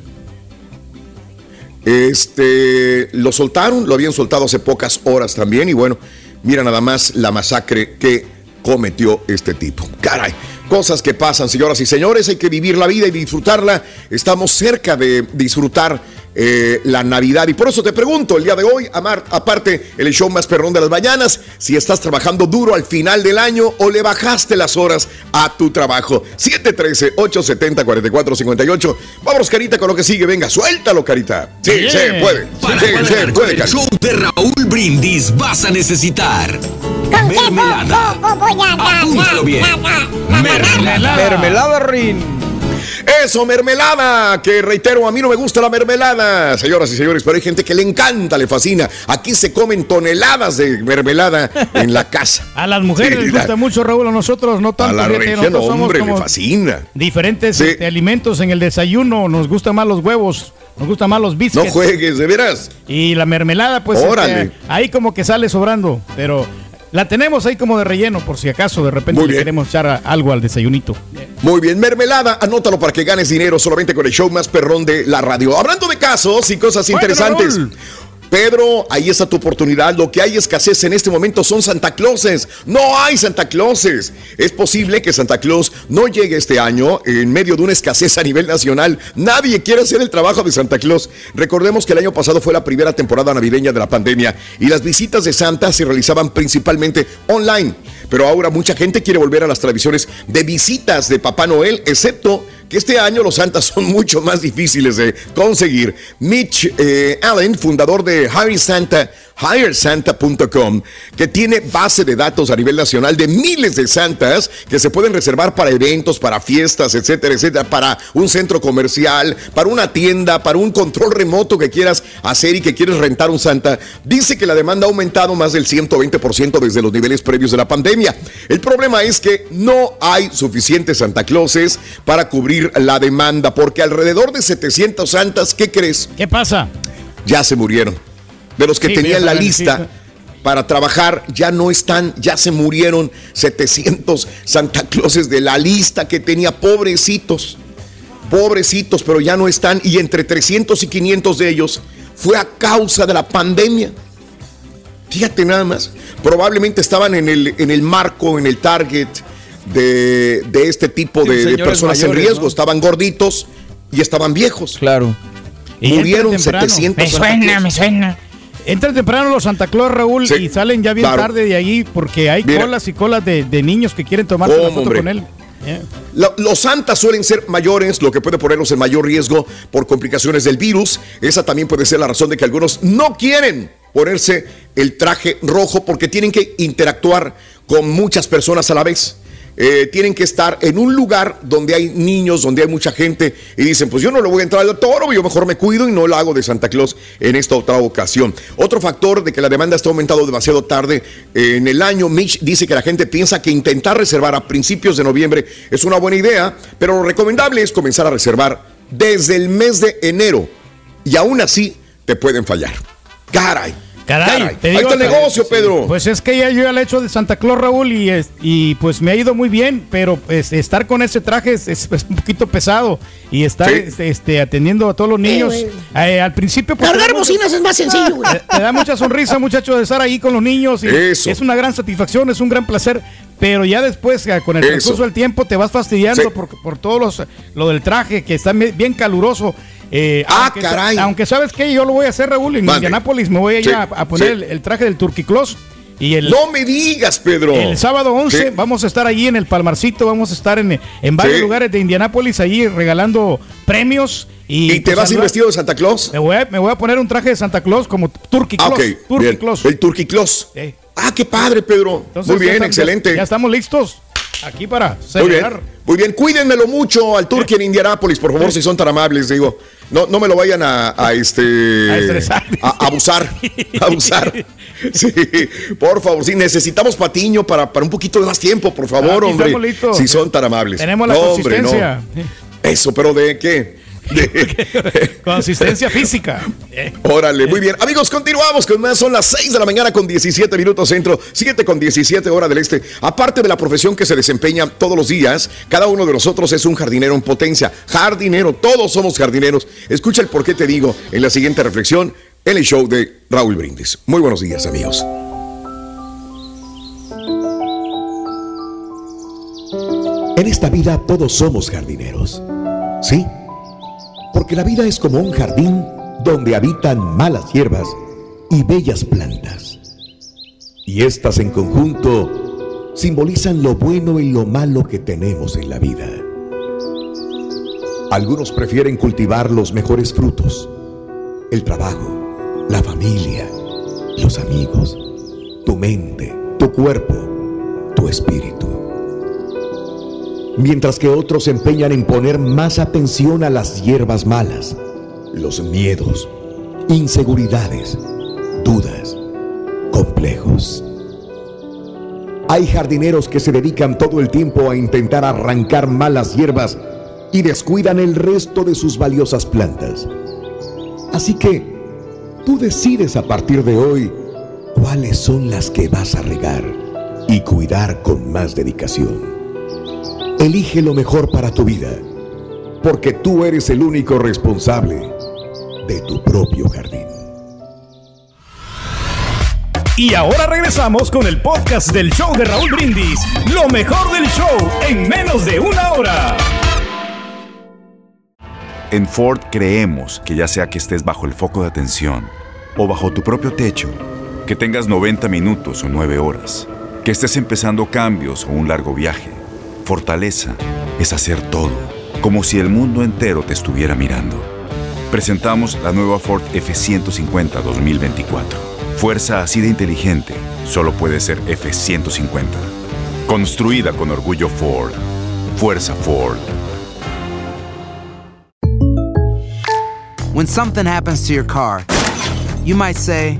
Este, lo soltaron, lo habían soltado hace pocas horas también y bueno, mira nada más la masacre que cometió este tipo. Caray, cosas que pasan, señoras y señores, hay que vivir la vida y disfrutarla. Estamos cerca de disfrutar eh, la Navidad. Y por eso te pregunto el día de hoy, Amar, aparte el show más perrón de las mañanas, si estás trabajando duro al final del año o le bajaste las horas a tu trabajo. 713-870-4458. Vámonos, Carita, con lo que sigue. Venga, suéltalo, Carita. Sí, se puede. Para sí, se puede, el show de Raúl Brindis vas a necesitar mermelada. Apúntalo bien. Mermelada. Mermelada Rin. Eso, mermelada, que reitero, a mí no me gusta la mermelada, señoras y señores, pero hay gente que le encanta, le fascina. Aquí se comen toneladas de mermelada en la casa. A las mujeres Sí, les la- gusta mucho, Raúl, a nosotros no tanto. A la fíjate, región, nosotros somos hombre, le como fascina. Diferentes Sí. este, alimentos en el desayuno, nos gustan más los huevos, nos gustan más los No biscuits. juegues, de veras. Y la mermelada, pues, Órale. este, ahí como que sale sobrando, pero la tenemos ahí como de relleno, por si acaso de repente le queremos echar a- algo al desayunito. Muy bien, mermelada, anótalo para que ganes dinero solamente con el show más perrón de la radio. Hablando de casos y cosas interesantes. Raúl. Pedro, ahí está tu oportunidad. Lo que hay escasez en este momento son Santa Clauses. No hay Santa Clauses. Es posible que Santa Claus no llegue este año en medio de una escasez a nivel nacional. Nadie quiere hacer el trabajo de Santa Claus. Recordemos que el año pasado fue la primera temporada navideña de la pandemia y las visitas de Santa se realizaban principalmente online. Pero ahora mucha gente quiere volver a las tradiciones de visitas de Papá Noel, excepto que este año los santas son mucho más difíciles de conseguir. Mitch eh, Allen, fundador de Hire Santa, hiresanta.com, que tiene base de datos a nivel nacional de miles de santas que se pueden reservar para eventos, para fiestas, etcétera, etcétera, para un centro comercial, para una tienda, para un control remoto que quieras hacer y que quieres rentar un santa. Dice que la demanda ha aumentado más del 120% desde los niveles previos de la pandemia. El problema es que no hay suficientes Santa Clauses para cubrir la demanda, porque alrededor de 700 santas, ¿qué crees? ¿Qué pasa? Ya se murieron. De los que Sí, tenían la lista para trabajar, ya no están, ya se murieron 700 Santa Clauses de la lista que tenía, pobrecitos. Pobrecitos, pero ya no están. Y entre 300 y 500 de ellos fue a causa de la pandemia. Fíjate nada más. Probablemente estaban en el, en el marco, en el target de, de este tipo Sí, de, personas en riesgo. ¿no? Estaban gorditos y estaban viejos. Claro. Y Murieron entran temprano. 700 Me suena, me suena. Entran temprano los Santa Claus, Raúl, Sí, y salen ya bien claro. tarde de ahí porque hay Mira. colas y colas de, de niños que quieren tomarse la ¿Cómo, foto hombre? con él. Yeah. La- los santas suelen ser mayores, lo que puede ponerlos en mayor riesgo por complicaciones del virus. Esa también puede ser la razón de que algunos no quieren ponerse el traje rojo porque tienen que interactuar con muchas personas a la vez. Eh, tienen que estar en un lugar donde hay niños, donde hay mucha gente y dicen, pues yo no le voy a entrar al toro, yo mejor me cuido y no lo hago de Santa Claus en esta otra ocasión. Otro factor de que la demanda está aumentando demasiado tarde eh, en el año, Mitch dice que la gente piensa que intentar reservar a principios de noviembre es una buena idea, pero lo recomendable es comenzar a reservar desde el mes de enero y aún así te pueden fallar. Caray. Caray, te Ahí digo está el negocio, Pedro. Pues es que ya yo ya le he hecho de Santa Claus, Raúl, y, es- y pues me ha ido muy bien, pero pues, estar con ese traje es, es- es un poquito pesado y estar Sí. este, este, atendiendo a todos los niños. güey. eh, al principio, pues, Cargar te da mucha- bocinas es más sencillo, güey. te, te da mucha sonrisa, muchacho, de estar ahí con los niños. Y Eso. Es una gran satisfacción, es un gran placer. Pero ya después, eh, con el transcurso del tiempo, te vas fastidiando Sí. por, por todo los, lo del traje, que está bien caluroso. Eh, Ah, aunque, caray. Aunque sabes que yo lo voy a hacer, Raúl, en. Indianápolis me voy a ir Sí, a, a poner sí. el, el traje del Turquiclos. Y el, No me digas, Pedro. el sábado 11 Sí. vamos a estar allí en el Palmarcito, vamos a estar en, en varios Sí. lugares de Indianápolis, allí regalando premios. ¿Y, ¿Y te pues, vas a ir vestido de Santa Claus? Me voy, a, me voy a poner un traje de Santa Claus como Turkey Ah, Claus. ok, Turkey bien. Claus. El Turquiclos. Sí. Ah, qué padre, Pedro. Entonces, Muy bien, excelente. Ya, ya estamos listos aquí para Muy bien, celebrar. muy bien. Cuídenmelo mucho al Turqui en Indianápolis, por favor, si son tan amables, digo. No, no me lo vayan a, a, este A estresar. a- abusar. a abusar. Sí, por favor, sí, necesitamos patiño para, para un poquito de más tiempo, por favor, Aquí hombre. Si son tan amables. Tenemos la No, hombre, no. consistencia. Eso, pero ¿de qué? Consistencia física. Órale, muy bien. Amigos, continuamos con más. Son las 6 de la mañana con 17 minutos centro, 7 con 17 hora del este. Aparte de la profesión que se desempeña todos los días, cada uno de nosotros es un jardinero en potencia. Jardinero, todos somos jardineros. Escucha el por qué te digo en la siguiente reflexión en el show de Raúl Brindis. Muy buenos días, amigos. En esta vida todos somos jardineros. Sí, porque la vida es como un jardín donde habitan malas hierbas y bellas plantas. Y estas en conjunto simbolizan lo bueno y lo malo que tenemos en la vida. Algunos prefieren cultivar los mejores frutos, el trabajo, la familia, los amigos, tu mente, tu cuerpo, tu espíritu. Mientras que otros se empeñan en poner más atención a las hierbas malas, los miedos, inseguridades, dudas, complejos. Hay jardineros que se dedican todo el tiempo a intentar arrancar malas hierbas y descuidan el resto de sus valiosas plantas. Así que tú decides a partir de hoy cuáles son las que vas a regar y cuidar con más dedicación. Elige lo mejor para tu vida, porque tú eres el único responsable de tu propio jardín. Y ahora regresamos con el podcast del show de Raúl Brindis. Lo mejor del show en menos de una hora. En Ford creemos que ya sea que estés bajo el foco de atención o bajo tu propio techo, que tengas 90 minutos o 9 horas, que estés empezando cambios o un largo viaje, fortaleza es hacer todo, como si el mundo entero te estuviera mirando. Presentamos la nueva Ford F150 2024. Fuerza así de inteligente solo puede ser F150. Construida con orgullo Ford. Fuerza Ford. When something happens to your car, you might say,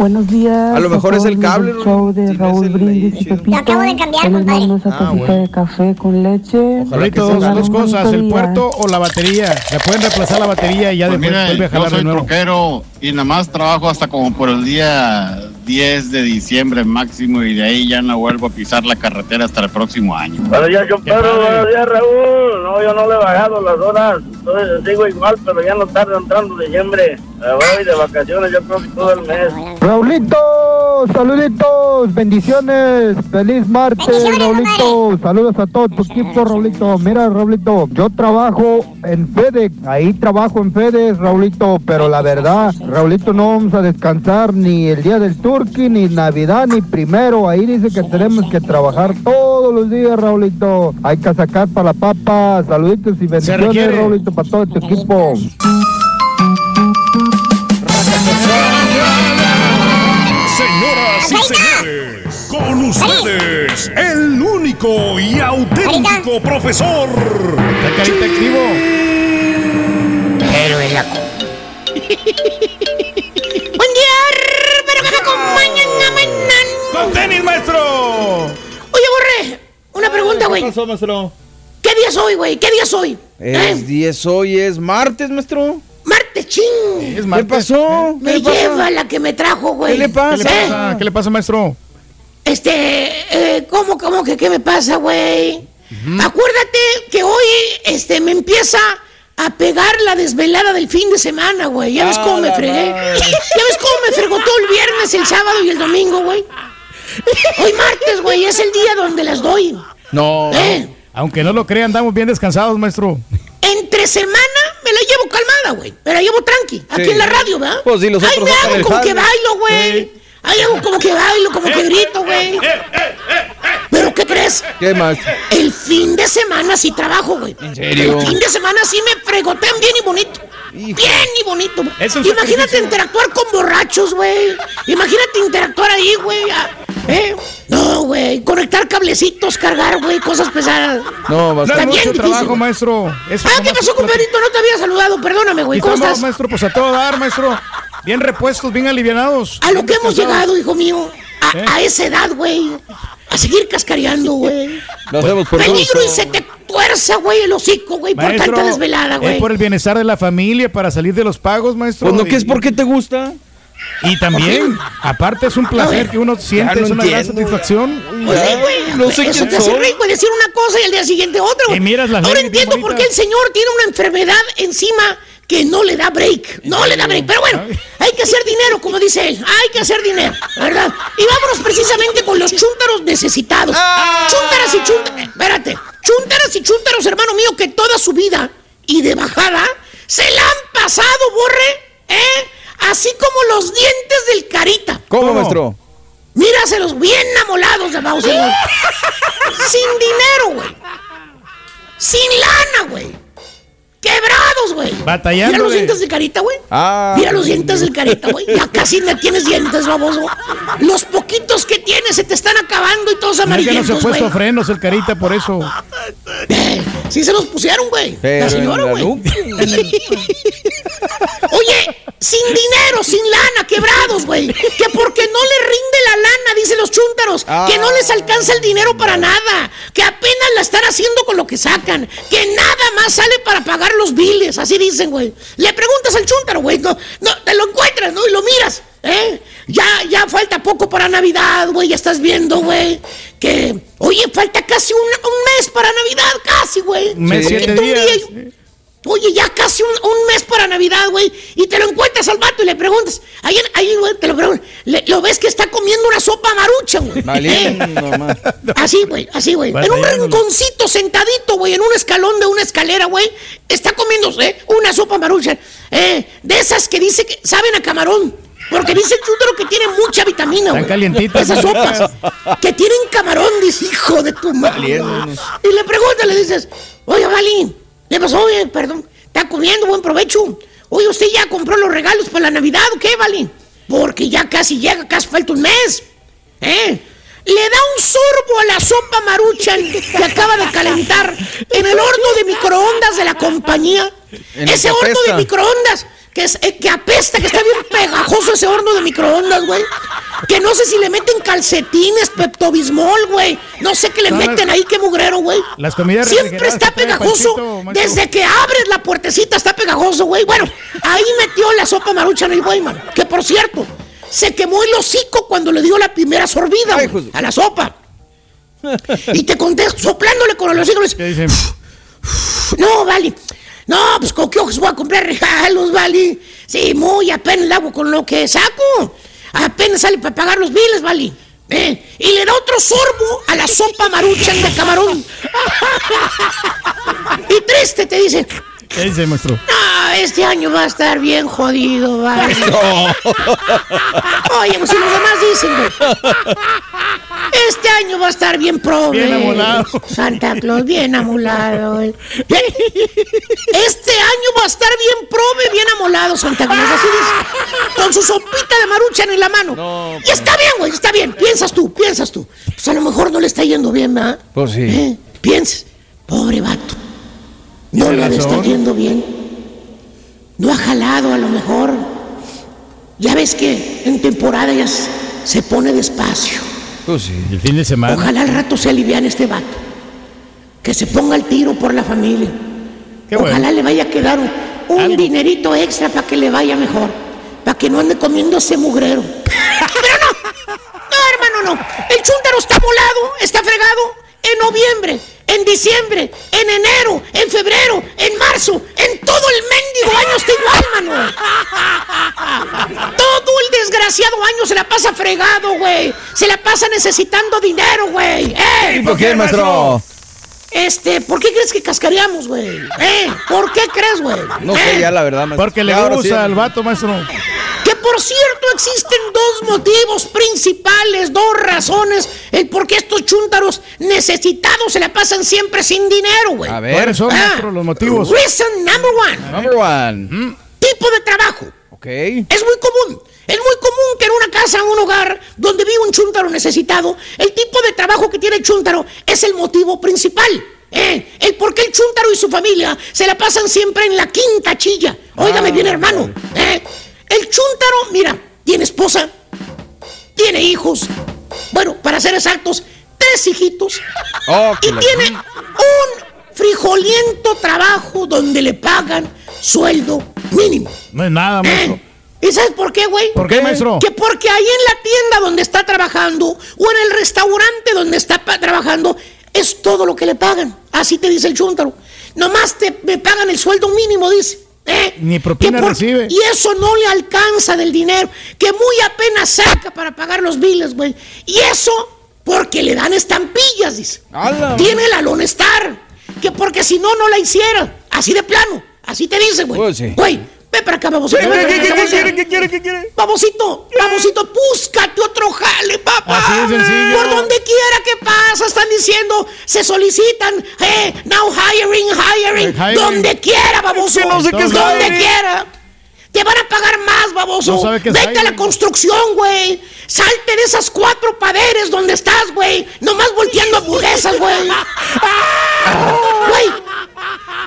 Buenos días. A lo mejor es el cable, show de Raúl Brindis y Pepito. Lo acabo de cambiar, compadre. mando esa Ah, bueno. de café con leche. Tengan dos un cosas, el puerto o la batería. Le pueden reemplazar la batería y ya Pues después mira, vuelve a yo jalar de soy troquero y nada más trabajo hasta como por el día 10 de diciembre máximo y de ahí ya no vuelvo a pisar la carretera hasta el próximo año. Buenos días, yo Pedro. Buenos días, Raúl. No, yo no le he bajado las horas. Entonces sigo igual, pero ya no tarda entrando diciembre. Me voy de vacaciones, yo creo que todo el mes. Raulito, saluditos, bendiciones, feliz martes, Raulito, saludos a todo tu equipo, Raulito. Mira, Raulito, yo trabajo en FedEx, ahí trabajo en FedEx, Raulito, pero la verdad, Raulito, no vamos a descansar ni el día del Turqui, ni Navidad, ni primero. Ahí dice que tenemos que trabajar todos los días, Raulito. Hay que sacar para la papa, saluditos y bendiciones. Raulito, para todo tu equipo. Señoras y señores, con ustedes, el único y auténtico profesor. activo. Héroe loco. Buen día, pero que me acompañen a mañana. ¡Con tenis, maestro! Oye, Borre, una pregunta, güey. ¿Qué pasó, maestro? ¿Qué día es hoy, güey? ¿Qué día es hoy? Es 10 hoy, es martes, maestro. Martes, ching. ¿Qué pasó? Me ¿Qué le pasa? lleva la que me trajo, güey. ¿Qué le pasa? ¿Qué le ¿Eh? pasa? ¿Qué le pasa, maestro? Este, eh, ¿cómo, cómo que qué me pasa, güey? Acuérdate que hoy, este, me empieza a pegar la desvelada del fin de semana, güey. Ya ves Ah, cómo me la fregué. Ya ves cómo me fregó todo el viernes, el sábado y el domingo, güey. Hoy martes, güey, es el día donde las doy. No. ¿Eh? Aunque no lo crean, andamos bien descansados, maestro. Entre semana me la llevo calmada, güey. La llevo tranqui. Aquí Sí. en la radio, ¿verdad? Pues sí, los Ahí me hago el como que bailo, güey. Ahí hago como que bailo, como que grito, güey. ¿Pero qué crees? ¿Qué más? El fin de semana sí trabajo, güey. ¿En serio? El fin de semana sí me fregotean bien y bonito. Bien y bonito. güey. Es un Imagínate sacrificio. interactuar con borrachos, güey. Imagínate interactuar ahí, güey. ¿Eh? No, güey. Conectar cablecitos, cargar, güey, cosas pesadas. No, mucho difícil, trabajo, maestro. Es Ah, ¿qué pasó, compadrito? No te había saludado. Perdóname, güey. ¿Cómo estás? maestro? Pues a todo dar, maestro. Bien repuestos, bien alivianados. A lo que hemos llegado, hijo mío. A, ¿Eh? a esa edad, güey. A seguir cascareando, güey. Lo hacemos por Peligro y se te tuerza, güey, el hocico, güey, por tanta desvelada, es güey. por el bienestar de la familia, para salir de los pagos, maestro. Pues no, que es porque te gusta. Y también, aparte es un placer que uno siente, no es una gran satisfacción. Pues sí, güey. no sé Eso te hace güey, decir una cosa y al día siguiente otra, güey. Y miras las Ahora entiendo por qué el señor tiene una enfermedad encima que no le da break. No le da break. Pero bueno, hay que hacer dinero, como dice él. Hay que hacer dinero, ¿verdad? Y vámonos precisamente con los chúntaros necesitados. Chúntaras y chúntaros. Espérate. Chúntaras y chúntaros, hermano mío, que toda su vida y de bajada se la han pasado, borre, ¿eh? Así como los dientes del carita. ¿Cómo, maestro? Míraselos bien amolados de Bowser. Sin dinero, güey. Sin lana, güey. Quebrados, güey. Batallando Mira los dientes de carita, güey. Ah. Mira los dientes del carita, güey. Ya casi no tienes dientes, baboso. Los poquitos que tienes se te están acabando y todos es que no se ha amarillentos, puesto güey. frenos el carita por eso. Eh, Sí se los pusieron, güey. La señora, güey. sin dinero, sin lana, quebrados, güey. Que porque no le rinde la lana, dicen los chúntaros. Que no les alcanza el dinero para nada. Que apenas la están haciendo con lo que sacan. Que nada más sale para pagar los biles. Así dicen, güey. Le preguntas al chúntaro, güey. No, no, te lo encuentras, ¿no? Y lo miras. ¿Eh? Ya, ya falta poco para Navidad, güey. Ya estás viendo, güey. Que, oye, falta casi un, un mes para Navidad, casi, güey. Un mes, Poquito, siete un día Oye, ya casi un, un mes para Navidad, güey. Y te lo encuentras al vato y le preguntas. Ahí, ahí güey, te lo preguntas. Lo ves que está comiendo una sopa marucha, güey. Valiendo, Eh. Así, güey, así, güey. En un rinconcito sentadito, güey, en un escalón de una escalera, güey. Está comiéndose una sopa marucha. Eh, de esas que dice que saben a camarón. Porque dice el chútero que tiene mucha vitamina, Están güey. calientitas. Esas sopas que tienen camarón, dice, hijo de tu madre. Y le preguntas, le dices, oye, Valín, ¿qué pasó? Oye, perdón, está comiendo, buen provecho. Oye, ¿usted ya compró los regalos para la Navidad o qué, Valín? Porque ya casi llega, casi falta un mes. ¿Eh? Le da un sorbo a la sopa maruchan que acaba de calentar en el horno de microondas de la compañía. En Ese horno de microondas que, es, eh, que apesta, que está bien pegajoso ese horno de microondas, güey. Que no sé si le meten calcetines, peptobismol, güey. No sé qué le meten ahí, qué mugrero, güey. Las comidas Siempre está pegajoso. Panchito. Desde que abres la puertecita está pegajoso, güey. Bueno, ahí metió la sopa maruchan el güey, man. Que por cierto, se quemó el hocico cuando le dio la primera sorbida Ay, a la sopa. Y te conté soplándole con el hocico. le dice, ¿Qué dicen? no, vale. No, pues con qué ojos voy a comprar regalos, vale. Sí, muy apenas le hago con lo que saco. Apenas sale para pagar los biles, vale. Eh, y le da otro sorbo a la sopa maruchan de camarón. y triste te dice, ¿Qué dice, maestro? no, este año va a estar bien jodido, vale. Oye, pues si los demás dicen, güey. Este año va a estar bien prove. Bien amolado. Santa Claus, bien amolado, güey. Este año va a estar bien prove, bien amolado, Santa Claus. Así dice. Con su sopita de maruchan en la mano. y está bien, güey, está bien. Piensas tú, piensas tú. Pues a lo mejor no le está yendo bien, ¿verdad? Pues sí. ¿Eh? Piensas, pobre vato. No le está yendo bien. No ha jalado a lo mejor. Ya ves que en temporada ya se pone despacio. Pues sí. El fin de semana. Ojalá al rato se aliviane este vato. Que se ponga al tiro por la familia. Qué Ojalá bueno. le vaya a quedar un, un Algo. dinerito extra para que le vaya mejor. Para que no ande comiendo ese mugrero. Pero no, no, hermano, no. El chúntaro está molado, está fregado en noviembre, en diciembre, en enero, en febrero, en marzo, en todo el mendigo año está igual, mano. Todo el desgraciado año se la pasa fregado, güey. Se la pasa necesitando dinero, güey. ¡Eh! ¿Y por qué, maestro? Este, ¿por qué crees que cascareamos, güey? ¿Eh? ¿Por qué crees, güey? No ¿Eh? sé ya la verdad, maestro. Porque le ahora gusta sí. al vato, maestro. Que por cierto, existen dos motivos principales, dos razones, el por qué estos chúntaros necesitados se la pasan siempre sin dinero, güey. A ver. ¿Cuáles son, maestro, los motivos? Reason number one. Number one. Tipo de trabajo. Ok. Es muy común. Es muy común que en una casa, en un hogar donde vive un chúntaro necesitado, el tipo de trabajo que tiene el chúntaro es el motivo principal. ¿eh? El por qué el chúntaro y su familia se la pasan siempre en la quinta chilla. Óigame Ah, bien, hermano. ¿eh? El chúntaro, mira, tiene esposa, tiene hijos. Bueno, para ser exactos, tres hijitos. Oh, y tiene un frijoliento trabajo donde le pagan sueldo mínimo. No es nada, maestro. ¿Y sabes por qué, güey? ¿Por qué, maestro? Que porque ahí en la tienda donde está trabajando o en el restaurante donde está trabajando es todo lo que le pagan. Así te dice el chúntaro. Nomás te me pagan el sueldo mínimo, dice. ¿eh? Ni propina por- recibe. Y eso no le alcanza del dinero, que muy apenas saca para pagar los biles, güey. Y eso porque le dan estampillas, dice. ¡Hala! Tiene la lone star, que porque si no, no la hiciera. Así de plano, así te dice, güey. Pues sí. Ven para acá, babosito. ¿Qué, ven qué, qué, quiere, qué quiere, qué quiere? Babosito, babosito, búscate otro jale, papá. Así de sencillo. Por donde quiera que pasa, están diciendo, se solicitan, eh, now hiring, hiring, hiring. donde quiera, baboso. Es no sé qué es donde hiring. quiera. Te van a pagar más, baboso. No sabe qué es Vete a la construcción, güey. Salte de esas cuatro paderes donde estás, güey. Nomás volteando hamburguesas, güey. Güey,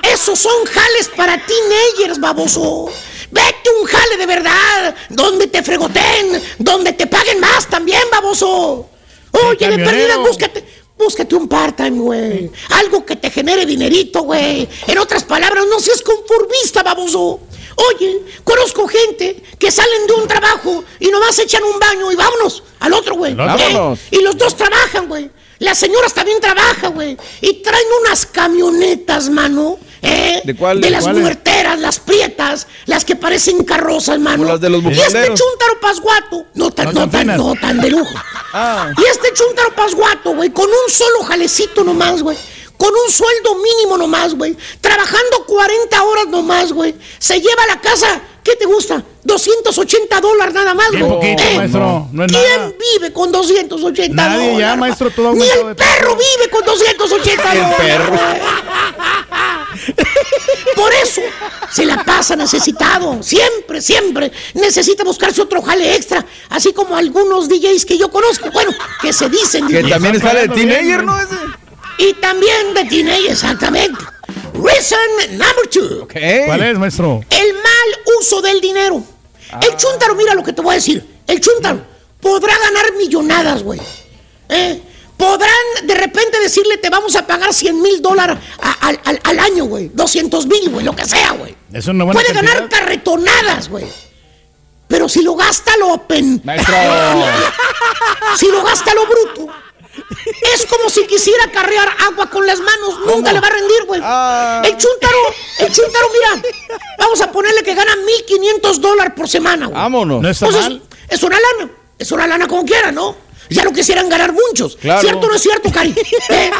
esos son jales para teenagers, baboso. Vete un jale de verdad, donde te fregoten, donde te paguen más también, baboso. Oye, de perdida, búscate, búscate un part-time, güey. Algo que te genere dinerito, güey. En otras palabras, no seas conformista, baboso. Oye, conozco gente que salen de un trabajo y nomás echan un baño y vámonos al otro, güey. ¿Eh? Vámonos. Y los dos trabajan, güey. Las señoras también trabajan, güey. Y traen unas camionetas, mano. ¿eh? ¿De cuál- De de las cuáles? muerteras, las prietas, las que parecen carrozas, mano. Como las de los y este chúntaro pasguato, no tan, No no tan no tan de lujo. Ah. Y este chúntaro pasguato, güey, con un solo jalecito nomás, güey. Con un sueldo mínimo nomás, güey. Trabajando 40 horas nomás, güey. Se lleva a la casa, ¿qué te gusta? 280 dólares nada más, Bien poquito, Eh, maestro. No es ¿Quién nada. vive con 280 Nadie ya, dólares? maestro, todo Ni el de perro vive con 280 El dólares. perro. Por eso se la pasa necesitado. Siempre, siempre necesita buscarse otro jale extra. Así como algunos DJs que yo conozco. Bueno, que se dicen Que también es jale de teenager. ¿no? Ese. Y también de teenage, exactamente. Reason number two. ¿Cuál es, maestro? El mal uso del dinero. El chúntaro, mira lo que te voy a decir. El chúntaro podrá ganar millonadas, güey. ¿Eh? Podrán de repente decirle, te vamos a pagar 100 mil dólares al, al- al año, güey. 200 mil, güey, lo que sea, güey. Es una buena Puede ganar cantidad. carretonadas, güey. Pero si lo gasta lo open. Maestro. Si lo gasta lo bruto. Es como si quisiera carrear agua con las manos. Nunca le va a rendir, güey. Ah. El chúntaro, el chúntaro, mira. Vamos a ponerle que gana 1500 dólares por semana, güey. Vámonos. No está Pues es, mal. es una lana. Es una lana como quiera, ¿no? Ya lo quisieran ganar muchos. Claro. ¿Cierto o no es cierto, Cari? ¿Eh?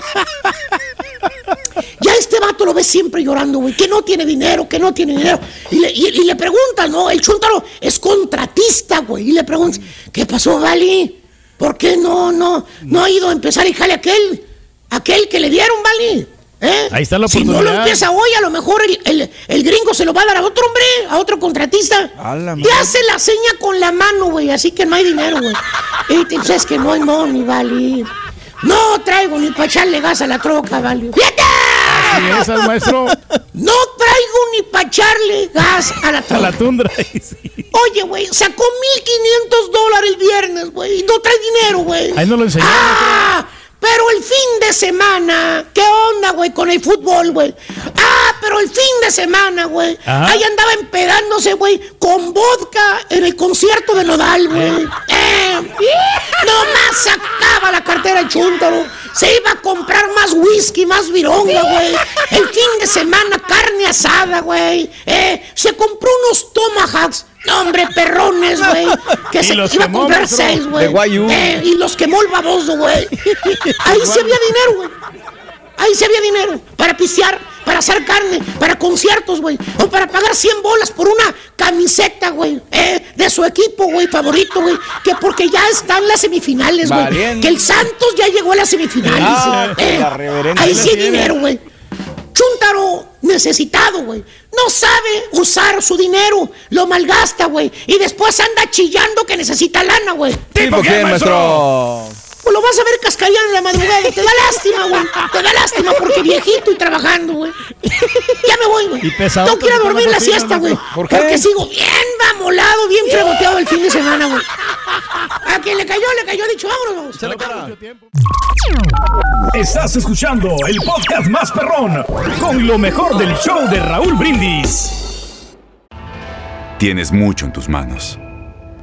Ya este vato lo ves siempre llorando, güey, que no tiene dinero, que no tiene dinero. Y le, y- y le preguntan, ¿no? El chúntaro es contratista, güey. Y le preguntan, ¿qué pasó, Vali? ¿Por qué no, no, no ha ido a empezar el jale aquel, aquel que le dieron, Vali? ¿Eh? Ahí está la Si no lo oportunidad. empieza hoy, a lo mejor el, el- el gringo se lo va a dar a otro hombre, a otro contratista. Y hace la seña con la mano, güey, así que no hay dinero, güey. Y te dices que no hay money, Vali. No traigo ni para echarle gas a la troca, Vali. ¡Fíjate! Sí, esa es, maestro. No traigo ni para echarle gas a la A troca. la tundra. sí. Oye, güey, sacó 1500 dólares el viernes, güey. Y no trae dinero, güey. Ahí no lo enseñó. Ah, pero el fin de semana, ¿qué onda, güey, con el fútbol, güey? Ah, pero el fin de semana, güey. Ajá. Ahí andaba empedándose, güey, con vodka en el concierto de Nodal, güey. Eh, nomás sacaba la cartera el chúntaro. Se iba a comprar más whisky, más vironga, güey. El fin de semana, carne asada, güey. Eh, se compró unos tomahawks. No, hombre, perrones, güey. Que Y se los iba a comprar seis, güey. Eh, y los quemó el baboso, güey. Ahí sí había dinero, güey. Ahí sí había dinero para pistear, para hacer carne, para conciertos, güey. O para pagar 100 bolas por una camiseta, güey. eh, de su equipo, güey, favorito, güey. Que porque ya están las semifinales, güey. Que el Santos ya llegó a las semifinales. Ah, eh. la. Ahí sí hay dinero, güey. Chuntaro necesitado, güey. No sabe usar su dinero. Lo malgasta, güey. Y después anda chillando que necesita lana, güey. ¿Tipo qué, maestro? Pues lo vas a ver cascarear en la madrugada. Te da lástima, güey. Te da lástima porque viejito y trabajando, güey. Ya me voy, güey. Y pesado a con dormir la siesta, güey. ¿Por qué? Porque sigo bien amolado, bien fregoteado el fin de semana, güey. A quien le cayó, le cayó dicho, vámonos. Estás escuchando el podcast más perrón con lo mejor del show de Raúl Brindis. Tienes mucho en tus manos.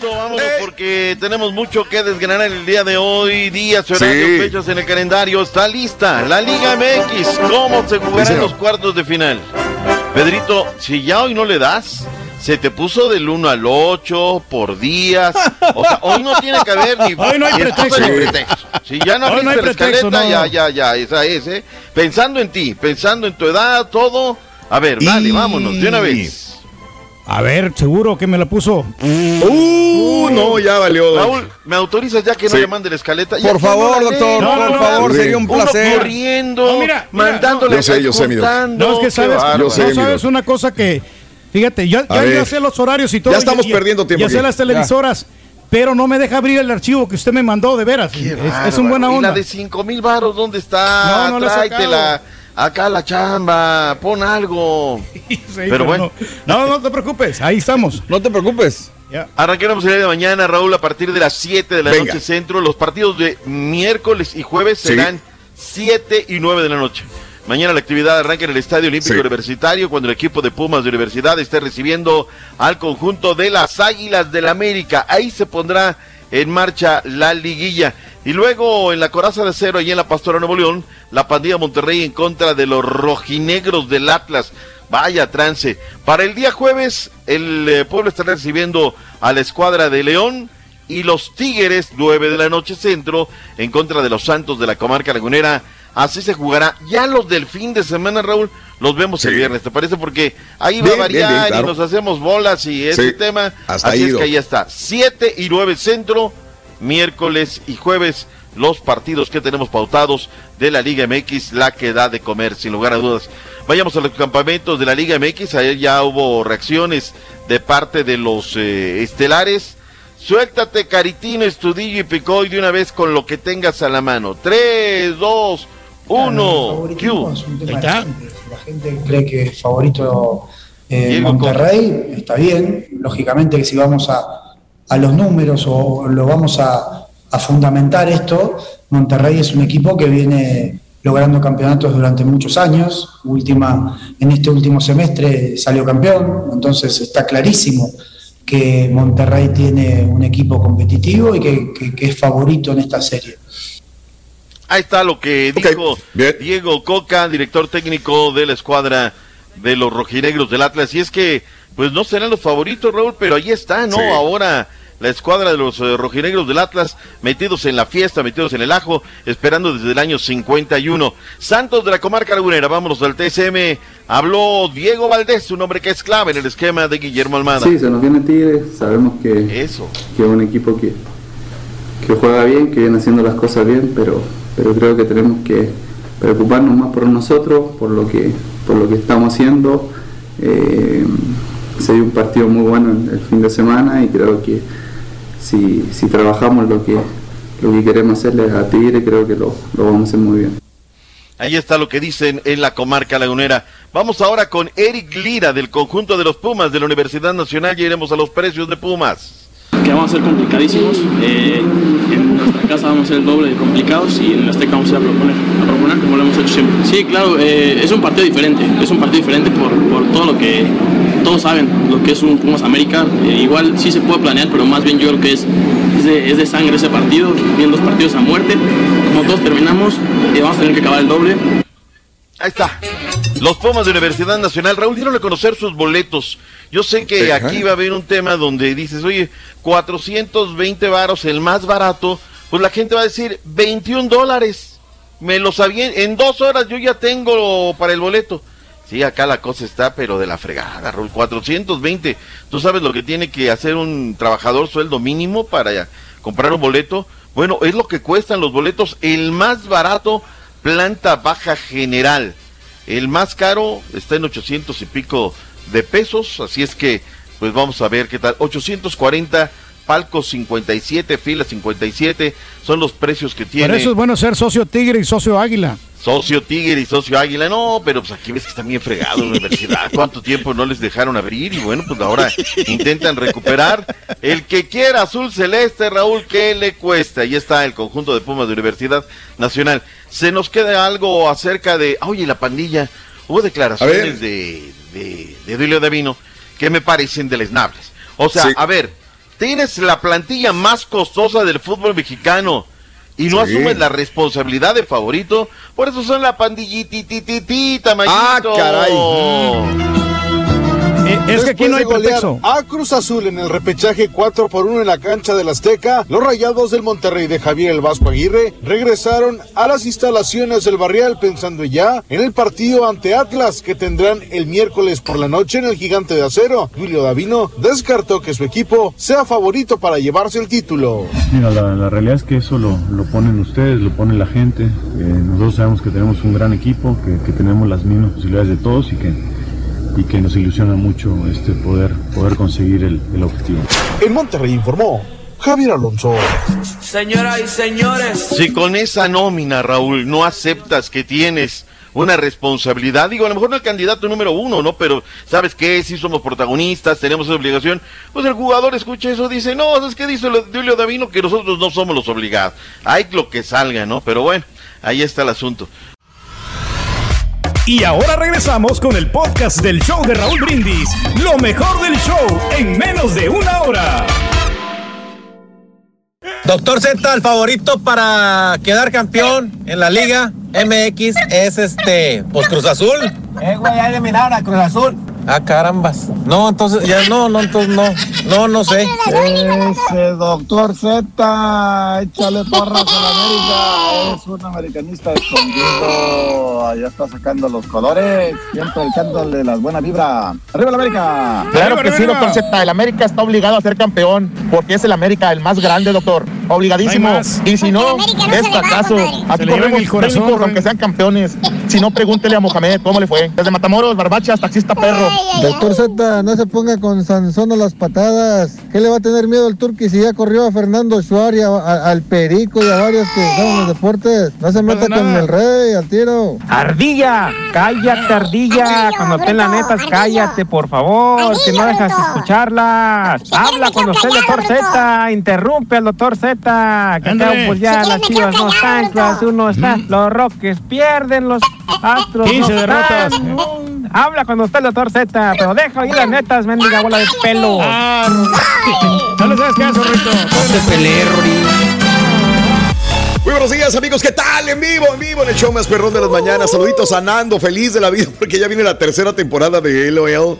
Listo, vámonos porque tenemos mucho que desgranar el día de hoy. Días, horarios, Sí. fechas en el calendario. Está lista la Liga MX. ¿Cómo se Sí, jugarán señor. los cuartos de final? Pedrito, si ya hoy no le das, se te puso del 1 al 8 por días. O sea, hoy no tiene que haber ni, Hoy no hay pretexto. ni pretexto. Si ya no Hoy no abriste hay la pretexto, escaleta, no. ya, ya, ya, esa es, ¿eh? Pensando en ti, pensando en tu edad, todo. A ver, dale, Y- vámonos, de una vez. A ver, seguro que me la puso. Uh, no, ya valió. Raúl, ¿me autorizas ya que no Sí. le mande la escaleta? Por no favor, la doctor. No, por no, favor, sería un Uno placer. corriendo, No, mira, mira, mandándole, Yo sé, yo sé, mi doc. No, es que sabes. Yo sé, sabes doc. una cosa que, fíjate, yo, ya, ya sé los horarios y todo. Ya estamos y- y- perdiendo tiempo Ya sé aquí. las televisoras, pero no me deja abrir el archivo que usted me mandó, de veras. Qué Es, es un buena ¿Y onda. la de 5 mil baros dónde está? No, no la he Tráetela. Acá la chamba, pon algo. Sí, pero bueno. No, no, no te preocupes, ahí estamos. No te preocupes. Ya. Arranquemos el día de mañana, Raúl, a partir de las 7 de la Venga. noche centro. Los partidos de miércoles y jueves Sí. serán 7 y 9 de la noche. Mañana la actividad arranca en el Estadio Olímpico Sí. Universitario cuando el equipo de Pumas de Universidad esté recibiendo al conjunto de las Águilas del América. Ahí se pondrá en marcha la liguilla. Y luego en la Coraza de Cero, allí en la Pastora Nuevo León, la pandilla Monterrey en contra de los rojinegros del Atlas. Vaya trance. Para el día jueves, el eh, pueblo estará recibiendo a la escuadra de León y los Tigres, 9 de la noche centro, en contra de los Santos de la comarca lagunera. Así se jugará. Ya los del fin de semana, Raúl, los vemos el viernes, ¿te parece? Porque ahí va Bien, a variar bien, bien, y nos hacemos bolas y ese Sí, tema. hasta Así ahí, es que ahí está. 7 y 9 centro, miércoles y jueves, los partidos que tenemos pautados de la Liga MX, la que da de comer, sin lugar a dudas. Vayamos a los campamentos de la Liga MX, ayer ya hubo reacciones de parte de los eh, estelares. Suéltate, Caritino, Estudillo y Picoy de una vez con lo que tengas a la mano. 3, 2, uno. Q. La gente cree que es favorito eh, Monterrey, está bien. Lógicamente que si vamos a, a los números o lo vamos a, a fundamentar esto, Monterrey es un equipo que viene logrando campeonatos durante muchos años. Última, en este último semestre salió campeón, entonces está clarísimo que Monterrey tiene un equipo competitivo y que, que- que es favorito en esta serie. Ahí está lo que dijo Diego Coca, director técnico de la escuadra de los rojinegros del Atlas. Y es que, pues no serán los favoritos, Raúl, pero ahí está, ¿no? Sí. Ahora la escuadra de los eh, rojinegros del Atlas metidos en la fiesta, metidos en el ajo, esperando desde el año 51. Santos de la comarca lagunera, vámonos al TSM. Habló Diego Valdés, un hombre que es clave en el esquema de Guillermo Almada. Sí, se nos viene Tigres, sabemos que, Eso. que es un equipo que, que juega bien, que viene haciendo las cosas bien, pero, pero creo que tenemos que preocuparnos más por nosotros, por lo que, por lo que estamos haciendo. Eh, se dio un partido muy bueno el, fin de semana y creo que si, si trabajamos lo que, lo que queremos hacerle a Tigre, creo que lo, lo vamos a hacer muy bien. Ahí está lo que dicen en la comarca lagunera. Vamos ahora con Eric Lira del conjunto de los Pumas de la Universidad Nacional y iremos a los precios de Pumas. que vamos a ser complicadísimos. eh, en nuestra casa vamos a ser el doble de complicados y en el Azteca vamos a ir a proponer, a proponer como lo hemos hecho siempre. Sí, claro, eh, es un partido diferente, es un partido diferente por, por todo lo que todos saben, lo que es un Pumas América. Eh, igual sí se puede planear, pero más bien yo creo que es, es, de, es de sangre ese partido, vienen dos partidos a muerte. Como todos terminamos, eh, vamos a tener que acabar el doble. Ahí está. Los Pumas de Universidad Nacional. Raúl, dieron a conocer sus boletos. Yo sé que Ajá. aquí va a haber un tema donde dices, oye, 420 varos, el más barato. Pues la gente va a decir, 21 dólares. Me lo sabía. En dos horas yo ya tengo para el boleto. Sí, acá la cosa está, pero de la fregada, Raúl. 420. ¿Tú sabes lo que tiene que hacer un trabajador sueldo mínimo para comprar un boleto? Bueno, es lo que cuestan los boletos. El más barato, planta baja general. El más caro está en 800 y pico de pesos. Así es que, pues vamos a ver qué tal. 840, palco 57, fila 57. Son los precios que tiene. Por eso es bueno ser socio Tigre y socio Águila. Socio Tigre y socio Águila, no, pero pues aquí ves que están bien fregados la universidad. ¿Cuánto tiempo no les dejaron abrir? Y bueno, pues ahora intentan recuperar. El que quiera azul celeste, Raúl, ¿qué le cuesta? Ahí está el conjunto de Pumas de Universidad Nacional. Se nos queda algo acerca de, oye, la pandilla. Hubo declaraciones de, de, de Duilio Davino que me parecen deleznables. O sea, Sí. a ver, tienes la plantilla más costosa del fútbol mexicano y no Sí. asumes la responsabilidad de favorito. Por eso son la pandillitititita, Ah, caray. Eh, es que aquí Después no hay pretexto. A Cruz Azul en el repechaje 4 por 1 en la cancha del Azteca, los rayados del Monterrey de Javier El Vasco Aguirre regresaron a las instalaciones del Barrial pensando ya en el partido ante Atlas que tendrán el miércoles por la noche en el Gigante de Acero. Julio Davino descartó que su equipo sea favorito para llevarse el título. Mira, la, la realidad es que eso lo, lo ponen ustedes, lo pone la gente. Eh, nosotros sabemos que tenemos un gran equipo, que, que tenemos las mismas posibilidades de todos y que, y que nos ilusiona mucho este poder, poder conseguir el, el objetivo. En Monterrey informó Javier Alonso. Señoras y señores. Si con esa nómina, Raúl, no aceptas que tienes una responsabilidad, digo, a lo mejor no el candidato número uno, ¿no? Pero, ¿sabes qué? Si somos protagonistas, tenemos esa obligación. Pues el jugador escucha eso, dice, no, ¿sabes qué dice Julio Davino? Que nosotros no somos los obligados. Hay lo que salga, ¿no? Pero bueno, ahí está el asunto. Y ahora regresamos con el podcast del show de Raúl Brindis. Lo mejor del show en menos de una hora. Doctor Z, el favorito para quedar campeón en la Liga MX es este, pues Cruz Azul. Eh, güey, ya eliminaron a Cruz Azul. Ah, carambas. No, entonces, ya no, no, entonces no. No, no sé. Ese doctor Z, échale porras a la América. Es un americanista escondido. Allá está sacando los colores. Siempre echándole las buenas vibras. ¡Arriba la América! Claro que sí, doctor Z. El América está obligado a ser campeón porque es el América el más grande, doctor. obligadísimo. Y si no, no es fracaso. Aquí corremos el corazón, técnicos, aunque sean campeones. Si no, pregúntele a Mohamed cómo le fue. Desde Matamoros, Barbachas, taxista perro. Doctor Z, no se ponga con Sansón a las patadas. ¿Qué le va a tener miedo al Turqui si ya corrió a Fernando Suárez, a- a- al Perico y a varios que estaban en los deportes? No se meta con el rey, al tiro. Ardilla, cállate, ardilla. Cuando estén las netas, cállate, por favor, que no dejas escucharlas. Habla cuando esté el doctor Z, interrumpe al doctor Z. Que acá, pues ya las chivas no están, uno está. Los Roques pierden, los Astros 15 no derrotas. están. Habla cuando esté el doctor Z, pero deja oír las netas, mendiga bola de pelo. Ah, no le sabes qué hace, Rito. te peleé, Muy buenos días, amigos. ¿Qué tal? En vivo, en vivo, en el show más perrón de las mañanas. Saluditos a Nando, feliz de la vida, porque ya viene la tercera temporada de LOL.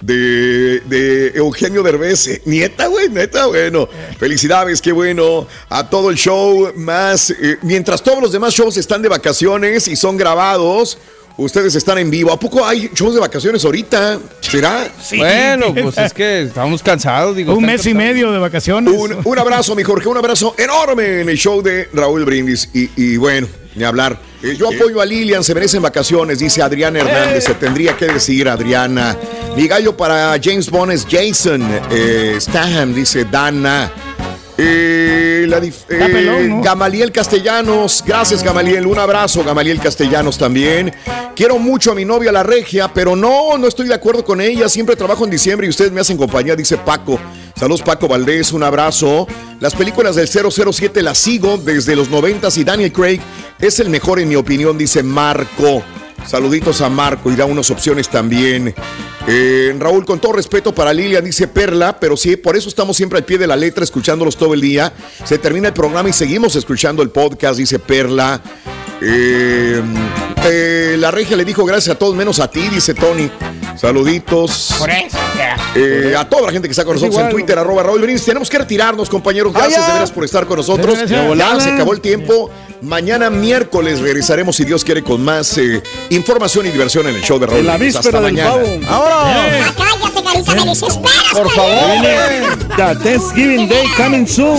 De, de Eugenio Derbez, nieta, güey, neta, bueno, felicidades, qué bueno, a todo el show, más, eh, mientras todos los demás shows están de vacaciones y son grabados, ustedes están en vivo, ¿a poco hay shows de vacaciones ahorita? ¿Será? Bueno, pues es que estamos cansados, digo. Un mes y cansados. medio de vacaciones. Un, un abrazo, mi Jorge, un abrazo enorme en el show de Raúl Brindis. Y, y bueno, ni hablar. Eh, yo apoyo a Lilian, se merecen vacaciones, dice Adriana Hernández. Se tendría que decir, Adriana. Mi gallo para James Bond es Jason eh, Statham, dice Dana. Eh, la eh, pelón, ¿no? Gamaliel Castellanos, gracias Gamaliel, un abrazo Gamaliel Castellanos también. Quiero mucho a mi novia la regia, pero no, no estoy de acuerdo con ella, siempre trabajo en diciembre y ustedes me hacen compañía, dice Paco. Saludos Paco Valdés, un abrazo. Las películas del 007 las sigo desde los 90 y Daniel Craig es el mejor en mi opinión, dice Marco. Saluditos a Marco y da unas opciones también. Eh, Raúl, con todo respeto para Lilian, dice Perla, pero sí, por eso estamos siempre al pie de la letra, escuchándolos todo el día. Se termina el programa y seguimos escuchando el podcast, dice Perla. Eh, eh, la regia le dijo gracias a todos menos a ti, dice Tony. Saluditos. Por eso. Eh, a toda la gente que está con Es nosotros en. Twitter, arroba Raúl Brindis. Tenemos que retirarnos, compañeros. Gracias de veras por estar con nosotros. Ya se acabó el tiempo. Mañana miércoles regresaremos, si Dios quiere, con más eh, información y diversión en el show de Raúl En la Brindis. víspera Hasta del mañana. pavo. ¡Ahora! Cállate, carita, me desesperas. Por favor. The Thanksgiving Day coming soon.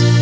eyes.